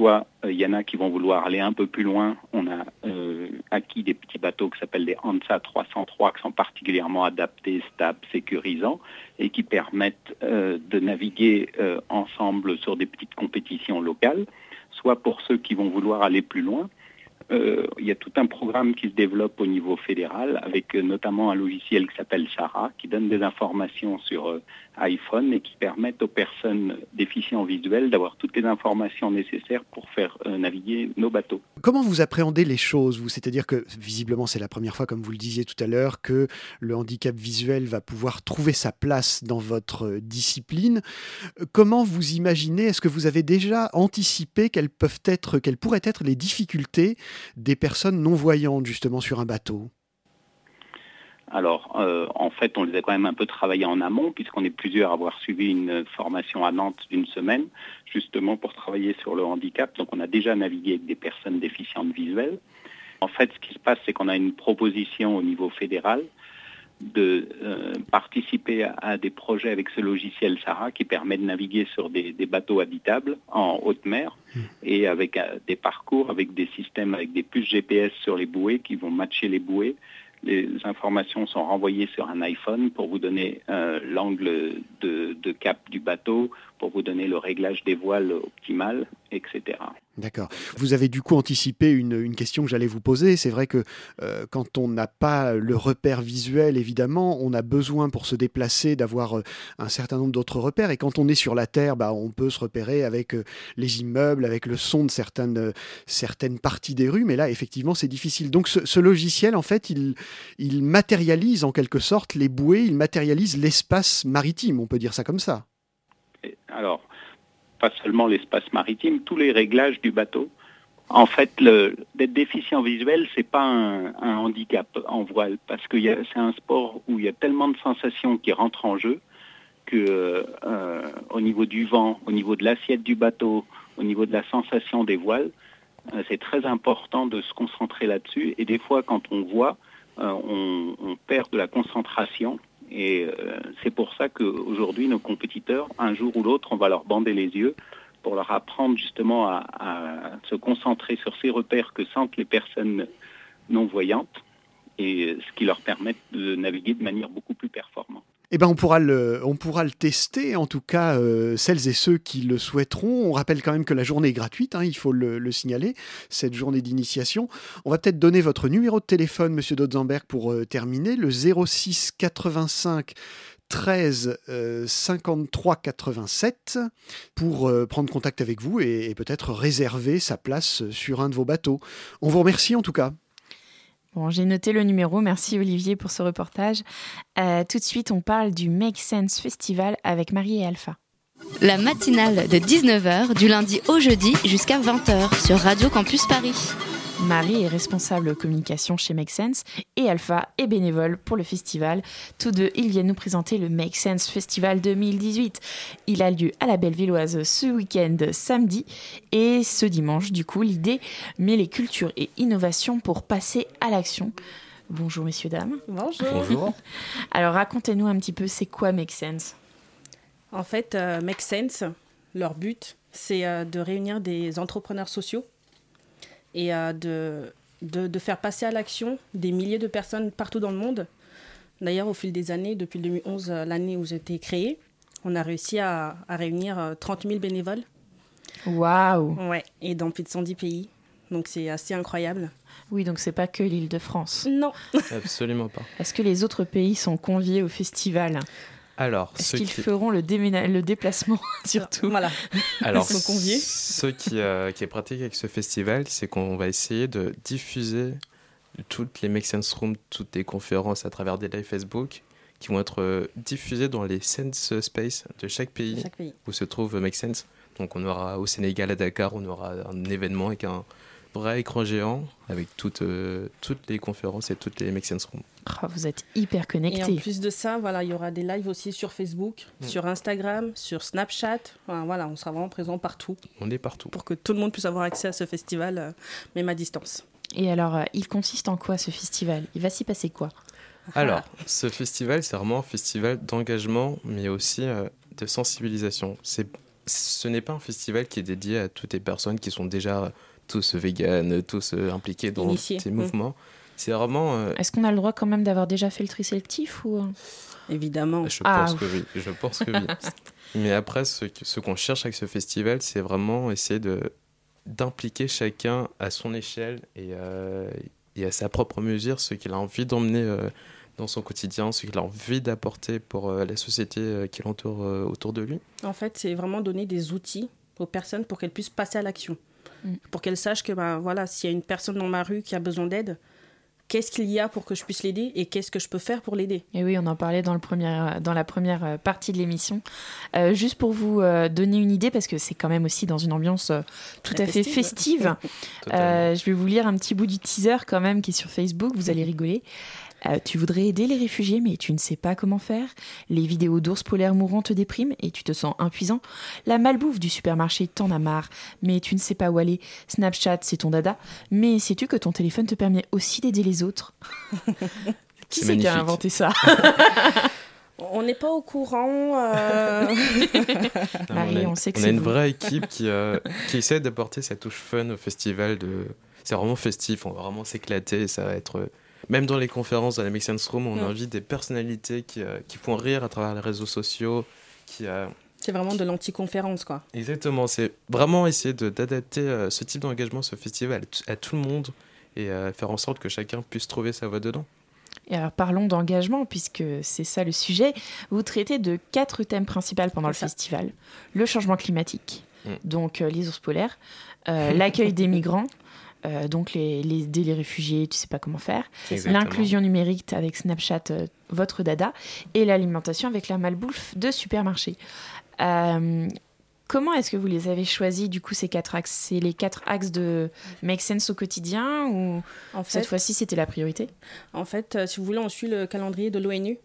Soit euh, il y en a qui vont vouloir aller un peu plus loin. On a euh, acquis des petits bateaux qui s'appellent des Hansa 303 qui sont particulièrement adaptés, stables, sécurisants et qui permettent euh, de naviguer euh, ensemble sur des petites compétitions locales. Soit pour ceux qui vont vouloir aller plus loin, euh, il y a tout un programme qui se développe au niveau fédéral avec euh, notamment un logiciel qui s'appelle Sarah qui donne des informations sur euh, iPhone et qui permettent aux personnes déficients visuels d'avoir toutes les informations nécessaires pour faire naviguer nos bateaux. Comment vous appréhendez les choses vous? C'est-à-dire que visiblement c'est la première fois, comme vous le disiez tout à l'heure, que le handicap visuel va pouvoir trouver sa place dans votre discipline. Comment vous imaginez? Est-ce que vous avez déjà anticipé quelles pourraient être les difficultés des personnes non voyantes justement sur un bateau Alors, euh, en fait, on les a quand même un peu travaillé en amont, puisqu'on est plusieurs à avoir suivi une formation à Nantes d'une semaine, justement pour travailler sur le handicap. Donc, on a déjà navigué avec des personnes déficientes visuelles. En fait, ce qui se passe, c'est qu'on a une proposition au niveau fédéral de euh, participer à, à des projets avec ce logiciel Sarah qui permet de naviguer sur des, des bateaux habitables en haute mer et avec euh, des parcours, avec des systèmes, avec des puces GPS sur les bouées qui vont matcher les bouées. Les informations sont renvoyées sur un iPhone pour vous donner euh, l'angle de, de cap du bateau, pour vous donner le réglage des voiles optimal, etc. D'accord. Vous avez du coup anticipé une, question que j'allais vous poser. C'est vrai que euh, quand on n'a pas le repère visuel, évidemment, on a besoin pour se déplacer d'avoir euh, un certain nombre d'autres repères. Et quand on est sur la Terre, bah, on peut se repérer avec euh, les immeubles, avec le son de certaines, certaines parties des rues. Mais là, effectivement, c'est difficile. Donc ce, ce logiciel, en fait, il, il matérialise en quelque sorte les bouées, il matérialise l'espace maritime, on peut dire ça comme ça. Alors, pas seulement l'espace maritime, tous les réglages du bateau. En fait, d'être déficient visuel, c'est pas un, handicap en voile, parce que c'est un sport où il y a tellement de sensations qui rentrent en jeu que euh, au niveau du vent, au niveau de l'assiette du bateau, au niveau de la sensation des voiles, euh, c'est très important de se concentrer là-dessus. Et des fois, quand on voit, euh, on perd de la concentration Et euh, c'est pour ça qu'aujourd'hui, nos compétiteurs, un jour ou l'autre, on va leur bander les yeux pour leur apprendre justement à, à se concentrer sur ces repères que sentent les personnes non-voyantes et ce qui leur permet de naviguer de manière beaucoup plus performante. Eh ben, on pourra le, on pourra le tester, en tout cas, euh, celles et ceux qui le souhaiteront. On rappelle quand même que la journée est gratuite, hein, il faut le, le signaler, cette journée d'initiation. On va peut-être donner votre numéro de téléphone, Monsieur Dotzenberg, pour euh, terminer, le 06 85 13 euh, 53 87 pour euh, prendre contact avec vous et, et peut-être réserver sa place sur un de vos bateaux. On vous remercie en tout cas. Bon, j'ai noté le numéro. Merci Olivier pour ce reportage. Euh, tout de suite, on parle du Make Sense Festival avec Marie et Alpha. La matinale de 19h du lundi au jeudi jusqu'à 20h sur Radio Campus Paris. Marie est responsable communication chez Make Sense et Alpha est bénévole pour le festival. Tous deux, ils viennent nous présenter le Make Sense Festival 2018. Il a lieu à la Bellevilloise ce week-end samedi et ce dimanche. Du coup, l'idée met les cultures et innovations pour passer à l'action. Bonjour messieurs, dames. Bonjour. Bonjour. Alors racontez-nous un petit peu, c'est quoi Make Sense? En fait, euh, Make Sense, leur but, c'est euh, de réunir des entrepreneurs sociaux et euh, de, de, de faire passer à l'action des milliers de personnes partout dans le monde. D'ailleurs, au fil des années, depuis 2011, euh, l'année où j'ai été créée, on a réussi à, à réunir euh, 30 000 bénévoles. Waouh Ouais, et dans plus de 110 pays. Donc c'est assez incroyable. Oui, donc c'est pas que l'île de France. Non. Absolument pas. Est-ce que les autres pays sont conviés au festival? Alors, Est-ce qu'ils qui... feront le, déména- le déplacement surtout Voilà. Alors, Ils sont conviés. ce qui, euh, qui est pratique avec ce festival, c'est qu'on va essayer de diffuser toutes les Make Sense Rooms, toutes les conférences à travers des lives Facebook qui vont être euh, diffusées dans les Sense Space de chaque pays, De chaque pays. où se trouve Make Sense. Donc on aura au Sénégal, à Dakar, on aura un événement avec un vrai écran géant avec toutes, euh, toutes les conférences et toutes les Make Sense Rooms. Ah, Vous êtes hyper Et en connectés. plus de ça, voilà, il y aura des lives aussi sur Facebook, Mm. sur Instagram, sur Snapchat. Enfin, voilà, on sera vraiment présent partout On est partout. pour que tout le monde puisse avoir accès à ce festival, euh, même à distance. Et alors, euh, il consiste en quoi ce festival? Il va s'y passer quoi? Alors, ce festival, c'est vraiment un festival d'engagement, mais aussi euh, de sensibilisation. C'est, ce n'est pas un festival qui est dédié à toutes les personnes qui sont déjà euh, tous véganes, tous euh, impliqués dans ces Mm. mouvements. C'est vraiment... euh, Est-ce qu'on a le droit quand même d'avoir déjà fait le tri sélectif ou... euh Évidemment. je Ah, pense que oui. Je pense que oui. mais après, ce, qu'on cherche avec ce festival, c'est vraiment essayer de, d'impliquer chacun à son échelle et, euh, et à sa propre mesure ce qu'il a envie d'emmener euh, dans son quotidien, ce qu'il a envie d'apporter pour euh, la société euh, qui l'entoure euh, autour de lui. En fait, c'est vraiment donner des outils aux personnes pour qu'elles puissent passer à l'action. Mm. Pour qu'elles sachent que, ben, voilà, s'il y a une personne dans ma rue qui a besoin d'aide, qu'est-ce qu'il y a pour que je puisse l'aider et qu'est-ce que je peux faire pour l'aider? Et oui, on en parlait dans, le premier, dans la première euh, partie de l'émission. Euh, juste pour vous euh, donner une idée, parce que c'est quand même aussi dans une ambiance euh, tout à fait festive. festive, euh, je vais vous lire un petit bout du teaser quand même qui est sur Facebook, vous allez rigoler. Euh, tu voudrais aider les réfugiés, mais tu ne sais pas comment faire. Les vidéos d'ours polaires mourants te dépriment et tu te sens impuissant. La malbouffe du supermarché t'en a marre, mais tu ne sais pas où aller. Snapchat, c'est ton dada. Mais sais-tu que ton téléphone te permet aussi d'aider les autres? Qui C'est qui a inventé ça? On n'est pas au courant. euh, Non, Marie, mais on sait que on a c'est une vous. vraie équipe qui, euh, qui essaie d'apporter sa touche fun au festival. De... C'est vraiment festif, on va vraiment s'éclater. Ça va être. Même dans les conférences, dans les Make Sense Room, on Mm. invite des personnalités qui, euh, qui font rire à travers les réseaux sociaux. Qui, euh, c'est vraiment de l'anti-conférence, quoi. Exactement, c'est vraiment essayer de- d'adapter euh, ce type d'engagement, ce festival à, à tout le monde et euh, faire en sorte que chacun puisse trouver sa voie dedans. Et alors parlons d'engagement, puisque c'est ça le sujet. Vous traitez de quatre thèmes principaux pendant le ça. festival. Le changement climatique, Mm. donc euh, les ours polaires, euh, l'accueil des migrants, euh, donc les, les, aider les réfugiés, tu sais pas comment faire, l'inclusion numérique avec Snapchat, euh, votre dada, et l'alimentation avec la malbouffe de supermarché. Euh, Comment est-ce que vous les avez choisis, du coup, ces quatre axes? C'est les quatre axes de Make Sense au quotidien ou En cette fois-ci c'était la priorité? En fait, si vous voulez, on suit le calendrier de l'ONU.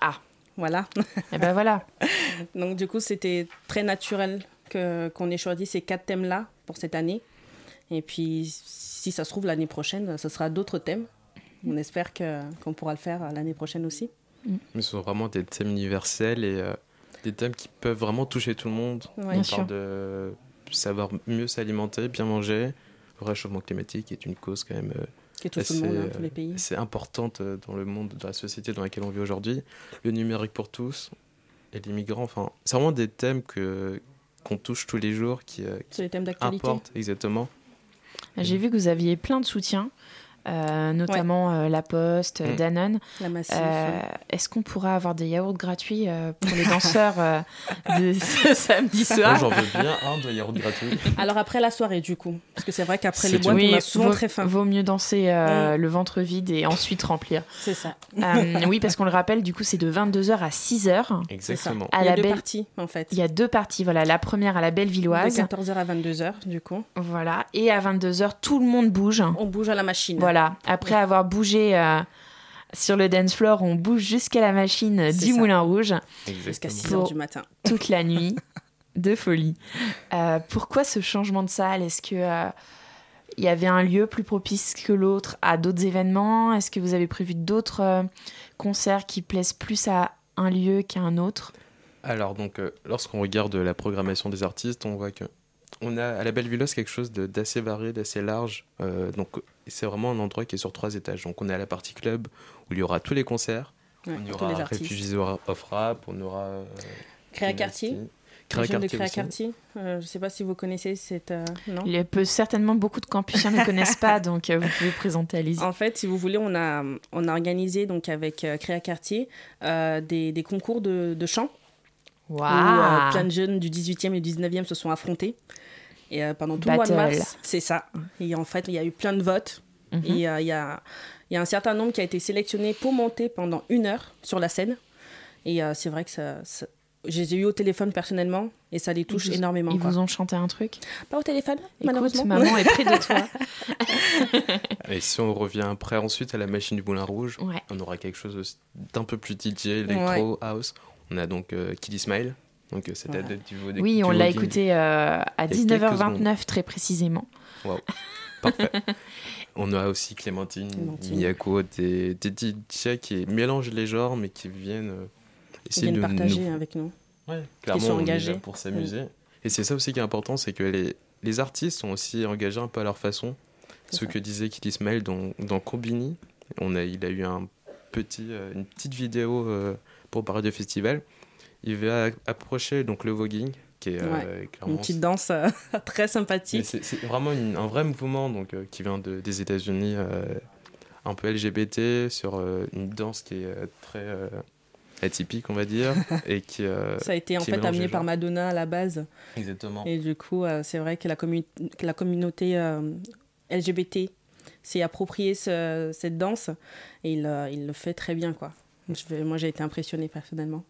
Ah Voilà. Et ben voilà. Donc du coup, c'était très naturel que qu'on ait choisi ces quatre thèmes-là pour cette année. Et puis, si ça se trouve, l'année prochaine, ce sera d'autres thèmes. On espère que qu'on pourra le faire euh, l'année prochaine aussi. Mm. Mais ce sont vraiment des thèmes universels et euh, des thèmes qui peuvent vraiment toucher tout le monde. Ouais. On Bien parle sûr. de savoir mieux s'alimenter, bien manger. Le réchauffement climatique est une cause quand même euh, Qui touche tout le assez, monde, hein, tous les pays. assez importante euh, dans le monde, dans la société dans laquelle on vit aujourd'hui. Le numérique pour tous et les migrants. Enfin, c'est vraiment des thèmes que qu'on touche tous les jours, qui, euh, C'est des thèmes qui d'actualité. importent exactement. J'ai vu que vous aviez plein de soutiens, euh, notamment euh, La Poste, Mm. Danone. La Massif. Euh, Est-ce qu'on pourra avoir des yaourts gratuits euh, pour les danseurs euh, de ce samedi Moi, soir? j'en veux bien un de yaourt gratuit. Alors après la soirée, du coup. Parce que c'est vrai qu'après les boîtes, Oui, on a souvent vaut, très faim. vaut mieux danser euh, Mm. le ventre vide et ensuite remplir. C'est ça. Euh, oui, parce qu'on le rappelle, du coup, c'est de 22h à 6h. Exactement. À Il y a la deux Belle- parties, en fait. Il y a deux parties. Voilà, la première à la De Bellevilloise. 14h à 22h, du coup. Voilà. Et à 22h, tout le monde bouge. On bouge à la machine. Voilà. Après avoir bougé euh, sur le dance floor, on bouge jusqu'à la machine du ça. Moulin Rouge. Jusqu'à 6h Pour du matin. Toute la nuit. de folie. Euh, pourquoi ce changement de salle? Est-ce que euh, il y avait un lieu plus propice que l'autre à d'autres événements? Est-ce que vous avez prévu d'autres euh, concerts qui plaisent plus à un lieu qu'à un autre? Alors, donc, euh, lorsqu'on regarde la programmation des artistes, on voit que on a à la Bellevilloise quelque chose de- d'assez varié, d'assez large. Euh, donc, c'est vraiment un endroit qui est sur trois étages. Donc, on est à la partie club où il y aura tous les concerts. Ouais, on y tous aura. Refugees of Rap, on aura. euh, Créa. Quartier. Créa jeunes de Quartier Créa. Quartier. Euh, je ne sais pas si vous connaissez cette. euh, non Il peut certainement beaucoup de campusiens ne connaissent pas, donc euh, vous pouvez présenter, allez-y. En fait, si vous voulez, on a, on a organisé donc avec euh, Créa Quartier euh, des, des concours de, de chant où euh, plein de jeunes du 18e et du 19e se sont affrontés. Et euh, pendant tout le mois de mars, c'est ça. Et en fait, il y a eu plein de votes. Mhm. Et euh, il y, a, il y a un certain nombre qui a été sélectionné pour monter pendant une heure sur la scène. Et euh, c'est vrai que ça, ça- je les ai eu au téléphone personnellement et ça les touche Ils énormément. Ils quoi. vous ont chanté un truc? Pas au téléphone, Écoute, malheureusement. maman est près de toi. Et si on revient après ensuite à la machine du Moulin Rouge, Ouais. on aura quelque chose d'un peu plus DJ, électro, house. On a donc euh, Kiddy Smile, donc euh, cette Voilà. du vo- Oui, du on l'a écouté euh, à Il y a quelques 19h29 très précisément. Waouh, parfait. On a aussi Clémentine, Clémentine. Miyako, des, des DJ qui mélangent les genres mais qui viennent euh, essayer viennent de partager nous- avec nous. Ouais, Ils clairement, sont on est là engagés. pour s'amuser. Et c'est ça aussi qui est important, c'est que les, les artistes sont aussi engagés un peu à leur façon. Ce ça. que disait Kitty Ismail dans, dans Combini, on a, il a eu un petit, euh, une petite vidéo euh, pour parler de festival. Il va approcher donc le voguing, qui est euh, Ouais. clairement... Une petite danse euh, très sympathique. C'est vraiment une- un vrai mouvement donc, euh, qui vient de- des États-Unis, euh, un peu LGBT, sur euh, une danse qui est euh, très euh, atypique, on va dire. et qui, euh, Ça a été en fait amené par. Madonna à la base. Exactement. Et du coup, euh, c'est vrai que la, commu- que la communauté euh, LGBT s'est appropriée ce- cette danse et il, euh, il le fait très bien. quoi. Je vais- moi, j'ai été impressionnée personnellement.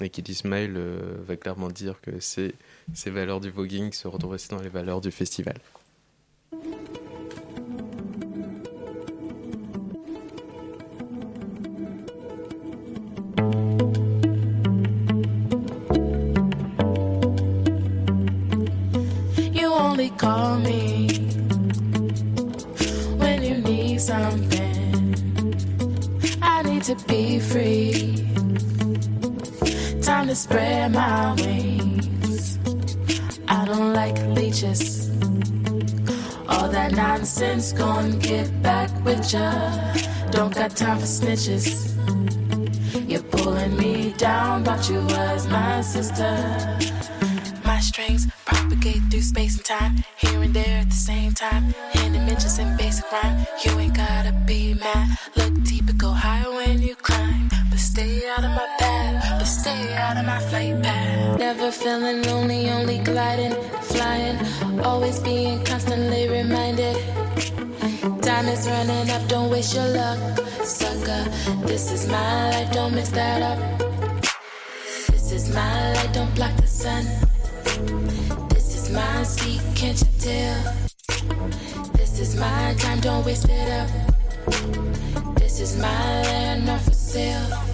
Et Kitty Smile euh, va clairement dire que ces, ces valeurs du voguing se retrouvent dans les valeurs du festival. You only call me when you need something. I need to be free. Time to spread my wings. I don't like leeches. All that nonsense, gon' get back with ya. Don't got time for snitches. You're pulling me down, but you was my sister. My strings propagate through space and time, here and there at the same time. In dimensions and basic rhyme, you ain't gotta be mad. Look my flight path. Never feeling lonely, only gliding, flying. Always being constantly reminded. Time is running up, don't waste your luck, sucker. This is my life, don't mix that up. This is my light, don't block the sun. This is my seat, can't you tell? This is my time, don't waste it up. This is my land, not for sale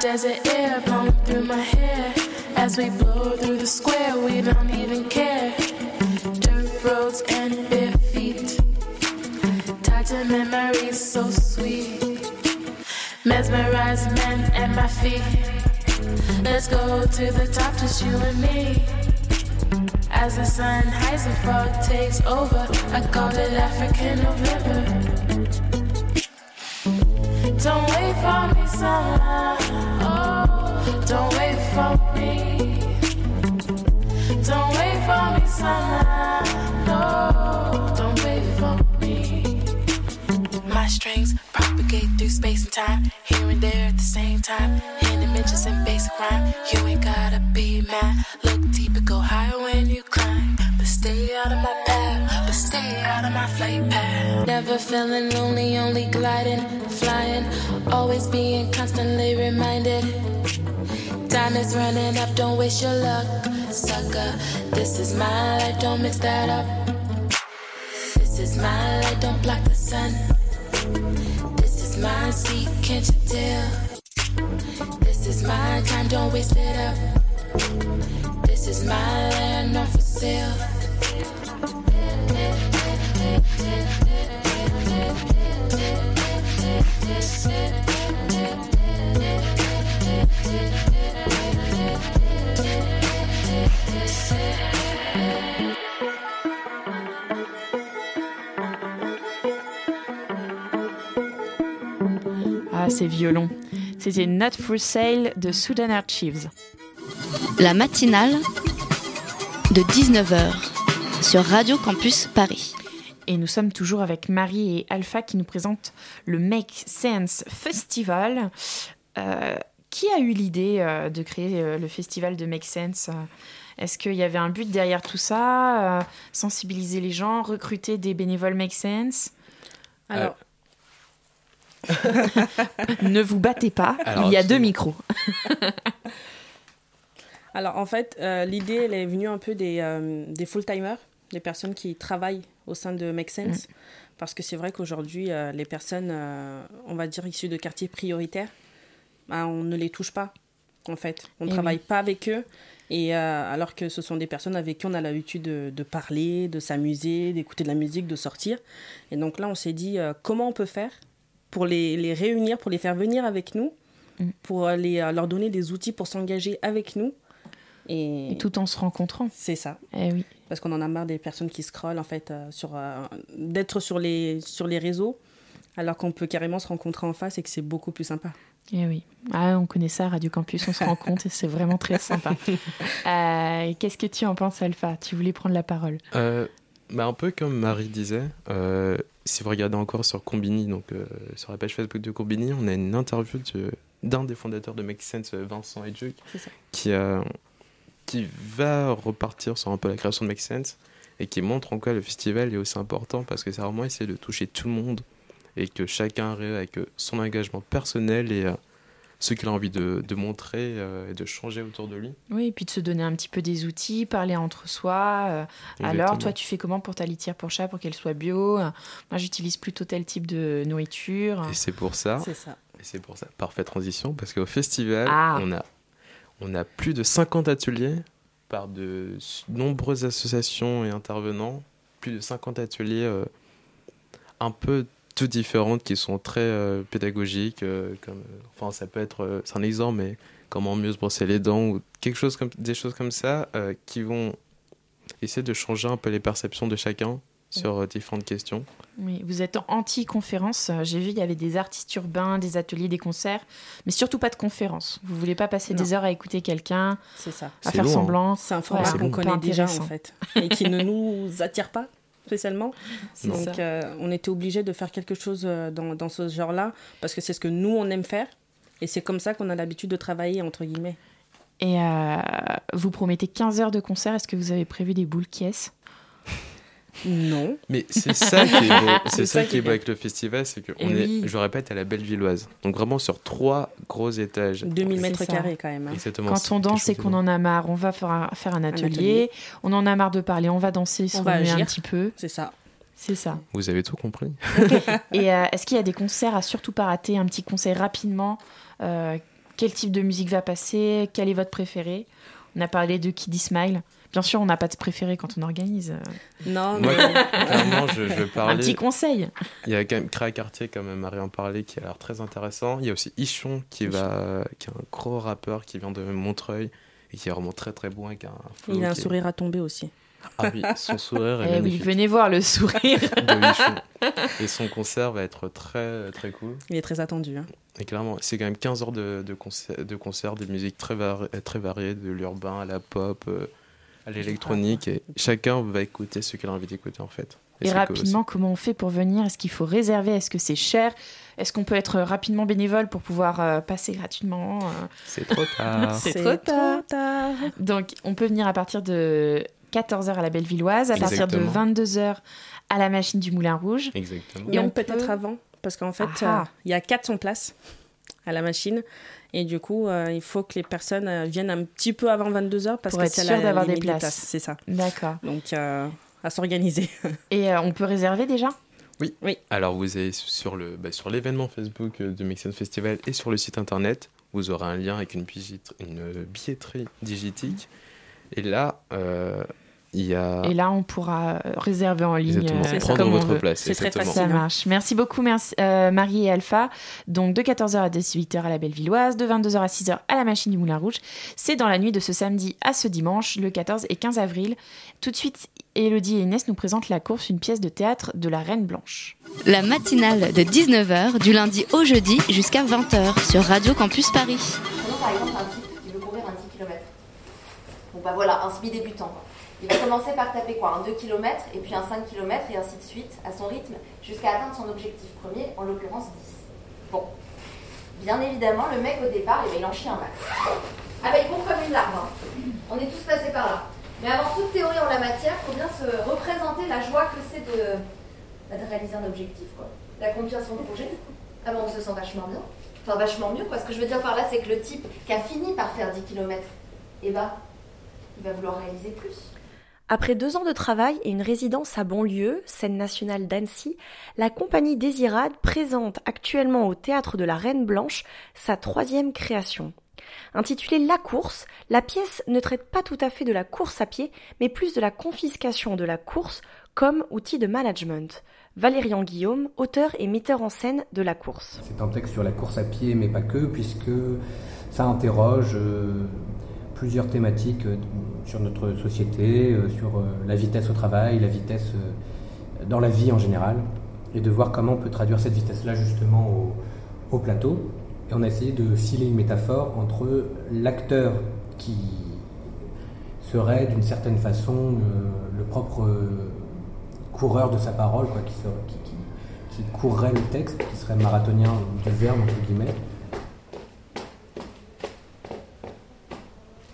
desert as we blow through the square, we don't even care. Dirt roads and bare feet. Tied to memories so sweet. Mesmerized men at my feet. Let's go to the top, just you and me. As the sun hides and fog takes over, I call it African November. Don't wait for me, summer. Oh, don't wait for me. Don't wait for me, summer. No, don't wait for me. My strings propagate through space and time, here and there at the same time. In dimensions and basic rhyme, you ain't gotta be mad. Look deep and go higher when you climb. But stay out of my flight path. Never feeling lonely, only gliding, flying. Always being constantly reminded. Time is running up, don't waste your luck, sucker. This is my life, don't mix that up. This is my light, don't block the sun. This is my seat, can't you tell? This is my time, don't waste it up. This is my land, not for sale. Ah, c'est violon. C'était Not for Sale de Sudan Archives. La matinale de 19h sur Radio Campus Paris. Et nous sommes toujours avec Marie et Alpha qui nous présentent le Make Sense Festival. Euh, qui a eu l'idée euh, de créer euh, le festival de Make Sense Est-ce qu'il y avait un but derrière tout ça Euh, Sensibiliser les gens, recruter des bénévoles Make Sense? Alors, Ne vous battez pas, Alors, il y a deux micros. Alors en fait, euh, l'idée, elle est venue un peu des, euh, des full-timers, des personnes qui travaillent au sein de Make Sense. Mm. Parce que c'est vrai qu'aujourd'hui, euh, les personnes, euh, on va dire issues de quartiers prioritaires, bah, on ne les touche pas, en fait. On ne Eh travaille oui. pas avec eux. Et euh, alors que ce sont des personnes avec qui on a l'habitude de, de parler, de s'amuser, d'écouter de la musique, de sortir. Et donc là, on s'est dit comment on peut faire pour les, les réunir, pour les faire venir avec nous, pour euh, les, leur donner des outils pour s'engager avec nous. Et, tout en se rencontrant. C'est ça. Eh oui. Parce qu'on en a marre des personnes qui scrollent, en fait, euh, sur, euh, d'être sur les, sur les réseaux, alors qu'on peut carrément se rencontrer en face et que c'est beaucoup plus sympa. Eh oui. Ah, on connaît ça, Radio Campus, on se rend compte et c'est vraiment très sympa. Euh, Qu'est-ce que tu en penses, Alpha? Tu voulais prendre la parole. Euh, bah, un peu comme Marie disait, euh, si vous regardez encore sur Combini, donc euh, sur la page Facebook de Combini, on a une interview de- d'un des fondateurs de Make Sense, Vincent Edjuk, qui, euh, qui va repartir sur un peu la création de Make Sense et qui montre en quoi le festival est aussi important parce que c'est vraiment essayer de toucher tout le monde et que chacun arrive avec euh, son engagement personnel et euh, ce qu'il a envie de, de montrer euh, et de changer autour de lui. Oui, et puis de se donner un petit peu des outils, parler entre soi. euh, alors, toi, tu fais comment pour ta litière pour chat, pour qu'elle soit bio? Euh, Moi, j'utilise plutôt tel type de nourriture. Et c'est pour ça. C'est ça. Et c'est pour ça. Parfaite transition, parce qu'au festival, Ah. on, a, on a plus de 50 ateliers par de nombreuses associations et intervenants. Plus de 50 ateliers euh, un peu tout différentes qui sont très euh, pédagogiques. euh, comme, enfin, ça peut être, c'est un exemple, mais comment mieux se brosser les dents ou quelque chose comme, des choses comme ça qui vont essayer de changer un peu les perceptions de chacun sur différentes questions. Oui, vous êtes anti-conférence. Euh, J'ai vu, il y avait des artistes urbains, des ateliers, des concerts, mais surtout pas de conférences. Vous voulez pas passer Non. des heures à écouter quelqu'un, C'est ça. à faire long, hein. semblant. C'est un format qu'on connaît déjà, en fait, et qui ne nous attire pas spécialement. C'est Donc, ça. euh, on était obligé de faire quelque chose euh, dans, dans ce genre-là, parce que c'est ce que nous, on aime faire, et c'est comme ça qu'on a l'habitude de travailler, entre guillemets. Et euh, vous promettez 15 heures de concert. Est-ce que vous avez prévu des boules qui est Non. Mais c'est ça qui est beau, c'est ça ça qui est beau avec le festival, c'est qu'on Eh est, oui. je le répète, à la Bellevilloise. Donc vraiment sur trois gros étages. 2000 C'est mètres carrés, quand même. hein. Exactement. Quand on danse et qu'on en a marre, on va faire un, faire un atelier. atelier. On en a marre de parler, on va danser, se On va remuer un petit peu. C'est ça. C'est ça. Vous avez tout compris. Et euh, est-ce qu'il y a des concerts à surtout pas rater Un petit conseil rapidement. Euh, quel type de musique va passer Quel est votre préféré? On a parlé de Kiddy Smile. Bien sûr, on n'a pas de préféré quand on organise. Non, Moi, clairement, je, je parlais. Un petit conseil. Il y a quand même Créa Cartier, comme Marie en parlait, qui a l'air très intéressant. Il y a aussi Ichon, qui, va, qui est un gros rappeur qui vient de Montreuil et qui est vraiment très très bon avec un flow Il a un est- sourire à tomber aussi. Ah oui, son sourire est Eh oui, venez voir le sourire. de Ichon. Et son concert va être très très cool. Il est très attendu. hein. Et clairement, c'est quand même 15 heures de, de, concert, de concert, des musiques très, vari- très variées, de l'urbain à la pop, euh, à l'électronique. Et chacun va écouter ce qu'il a envie d'écouter en fait. Et, rapidement, comment on fait pour venir? Est-ce qu'il faut réserver? Est-ce que c'est cher? Est-ce qu'on peut être rapidement bénévole pour pouvoir euh, passer gratuitement euh? C'est trop tard. c'est trop tard. trop tard. Donc, on peut venir à partir de 14h à la Bellevilloise, à partir de Exactement. 22h à la machine du Moulin Rouge. Exactement. Et on peut-être peut- avant, parce qu'en fait, Ah. euh, il y a 400 places à la machine. Et du coup, euh, il faut que les personnes euh, viennent un petit peu avant 22h parce Pour que c'est sûr la d'avoir des limite places. C'est ça. D'accord. Donc, euh, à s'organiser. Et euh, on peut réserver déjà? Oui. Oui. Alors vous avez sur le bah, sur l'événement Facebook du Mexican Festival et sur le site internet, vous aurez un lien avec une, billet- une billetterie digitique. Et là, euh, il y a. Et là, on pourra réserver en ligne. Exactement, euh, prendre comme votre place, C'est très exactement. Ça facile, hein. marche. Merci beaucoup, merci, euh, Marie et Alpha. Donc, de 14h à 18h à la Bellevilloise, de 22h à 6h à la Machine du Moulin Rouge. C'est dans la nuit de ce samedi à ce dimanche, le 14 et 15 avril. Tout de suite, Elodie et Inès nous présentent la course, une pièce de théâtre de la Reine Blanche. La matinale de 19h du lundi au jeudi jusqu'à 20h sur Radio Campus Paris. Prenons par exemple un type qui veut courir un 10 km. Bon bah voilà, un semi-débutant. quoi. Il va commencer par taper quoi Un 2 km et puis un 5 km et ainsi de suite, à son rythme, jusqu'à atteindre son objectif premier, en l'occurrence 10. Bon. Bien évidemment, le mec au départ, eh ben, il en chie un max. Ah bah il court comme une larve. hein. On est tous passés par là. Mais avant toute théorie en la matière, il faut bien se représenter la joie que c'est de, bah, réaliser un objectif, quoi. D'accomplir son projet. Ah bon, on se sent vachement bien. Enfin, vachement mieux, quoi. Ce que je veux dire par là, c'est que le type qui a fini par faire 10 km, eh ben, il va vouloir réaliser plus. Après deux ans de travail et une résidence à Bonlieu, scène nationale d'Annecy, la compagnie Désirade présente actuellement au Théâtre de la Reine Blanche sa troisième création. Intitulée La course, la pièce ne traite pas tout à fait de la course à pied, mais plus de la confiscation de la course comme outil de management. Valérian Guillaume, auteur et metteur en scène de La course. C'est un texte sur la course à pied, mais pas que, puisque ça interroge euh, plusieurs thématiques euh, sur notre société, euh, sur euh, la vitesse au travail, la vitesse dans la vie en général, et de voir comment on peut traduire cette vitesse-là justement au, au plateau. Et on a essayé de filer une métaphore entre l'acteur qui serait d'une certaine façon le propre coureur de sa parole, quoi, qui- qui courrait le texte, qui serait marathonien du verbe, entre guillemets.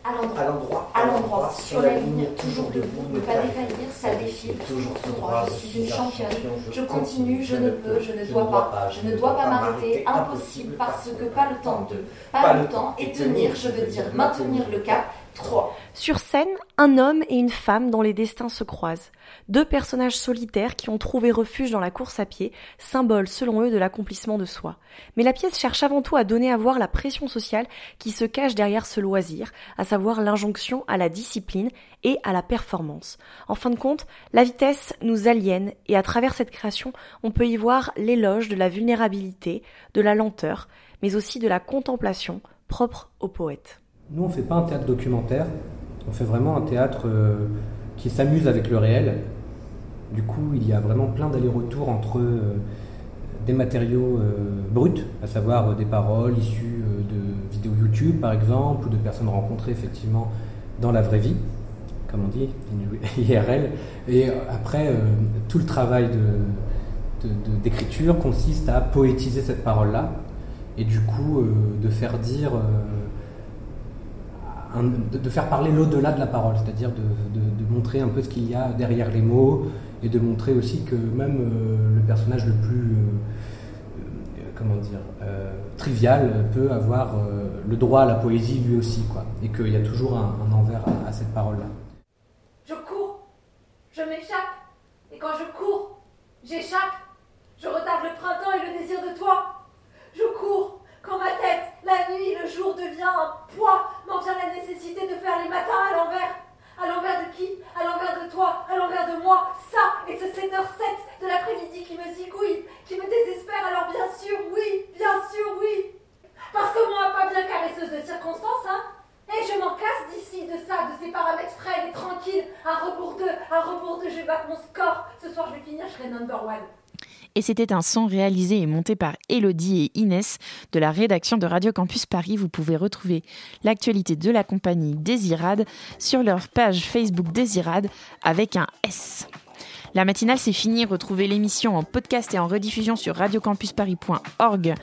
À l'endroit. À l'endroit, À l'endroit, sur la ligne, toujours debout, ne pas défaillir, ça défile, toujours tout droit, je suis une championne, je continue, je ne peux, je ne dois pas, je ne dois pas m'arrêter, impossible, parce que pas le temps de, pas le temps, et tenir, je veux dire maintenir le cap, 3. Sur scène, un homme et une femme dont les destins se croisent. Deux personnages solitaires qui ont trouvé refuge dans la course à pied, symbole selon eux de l'accomplissement de soi. Mais la pièce cherche avant tout à donner à voir la pression sociale qui se cache derrière ce loisir, à savoir l'injonction à la discipline et à la performance. En fin de compte, la vitesse nous aliène et à travers cette création, on peut y voir l'éloge de la vulnérabilité, de la lenteur, mais aussi de la contemplation propre au poète. Nous, on ne fait pas un théâtre documentaire, on fait vraiment un théâtre euh, qui s'amuse avec le réel. Du coup, il y a vraiment plein d'allers-retours entre euh, des matériaux euh, bruts, à savoir des paroles issues de vidéos YouTube par exemple, ou de personnes rencontrées effectivement dans la vraie vie, comme on dit, IRL. Et après, tout le travail de- de- d'écriture consiste à poétiser cette parole-là, et du coup, de faire dire. De, faire parler l'au-delà de la parole, c'est-à-dire de, montrer un peu ce qu'il y a derrière les mots et de montrer aussi que même euh, le personnage le plus, euh, euh, comment dire, trivial peut avoir le droit à la poésie lui aussi, quoi, et qu'il y a toujours un, envers à, à cette parole-là. Je cours, je m'échappe, et quand je cours, j'échappe, je retarde le printemps et le désir de toi. Je cours, quand ma tête, la nuit, le jour devient un poids, m'en vient la nécessité de faire les matins à l'envers. À l'envers de qui? À l'envers de toi, à l'envers de moi. Ça, et ce 7h07 de l'après-midi qui me zigouille, qui me désespère. Alors bien sûr, oui, bien sûr, oui. Parce que moi, pas bien caresseuse de circonstances, hein et je m'en casse d'ici, de ça, de ces paramètres frais et tranquilles. Un rebours 2, un rebours 2, je vais battre mon score. Ce soir, je vais finir, je serai number one. Et c'était un son réalisé et monté par Elodie et Inès de la rédaction de Radio Campus Paris. Vous pouvez retrouver l'actualité de la compagnie Désirade sur leur page Facebook Désirade avec un S. La matinale, c'est fini. Retrouvez l'émission en podcast et en rediffusion sur radiocampusparis.org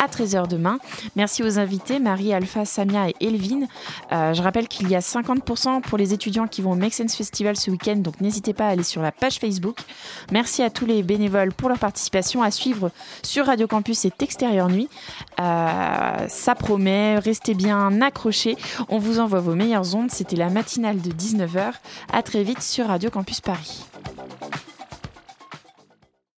à 13h demain. Merci aux invités, Marie, Alpha, Samia et Elvin. Euh, je rappelle qu'il y a 50% pour les étudiants qui vont au Make Sense Festival ce week-end, donc n'hésitez pas à aller sur la page Facebook. Merci à tous les bénévoles pour leur participation. À suivre sur Radio Campus et Extérieur Nuit. Euh, ça promet, restez bien accrochés. On vous envoie vos meilleures ondes. C'était la matinale de 19h. À très vite sur Radio Campus Paris.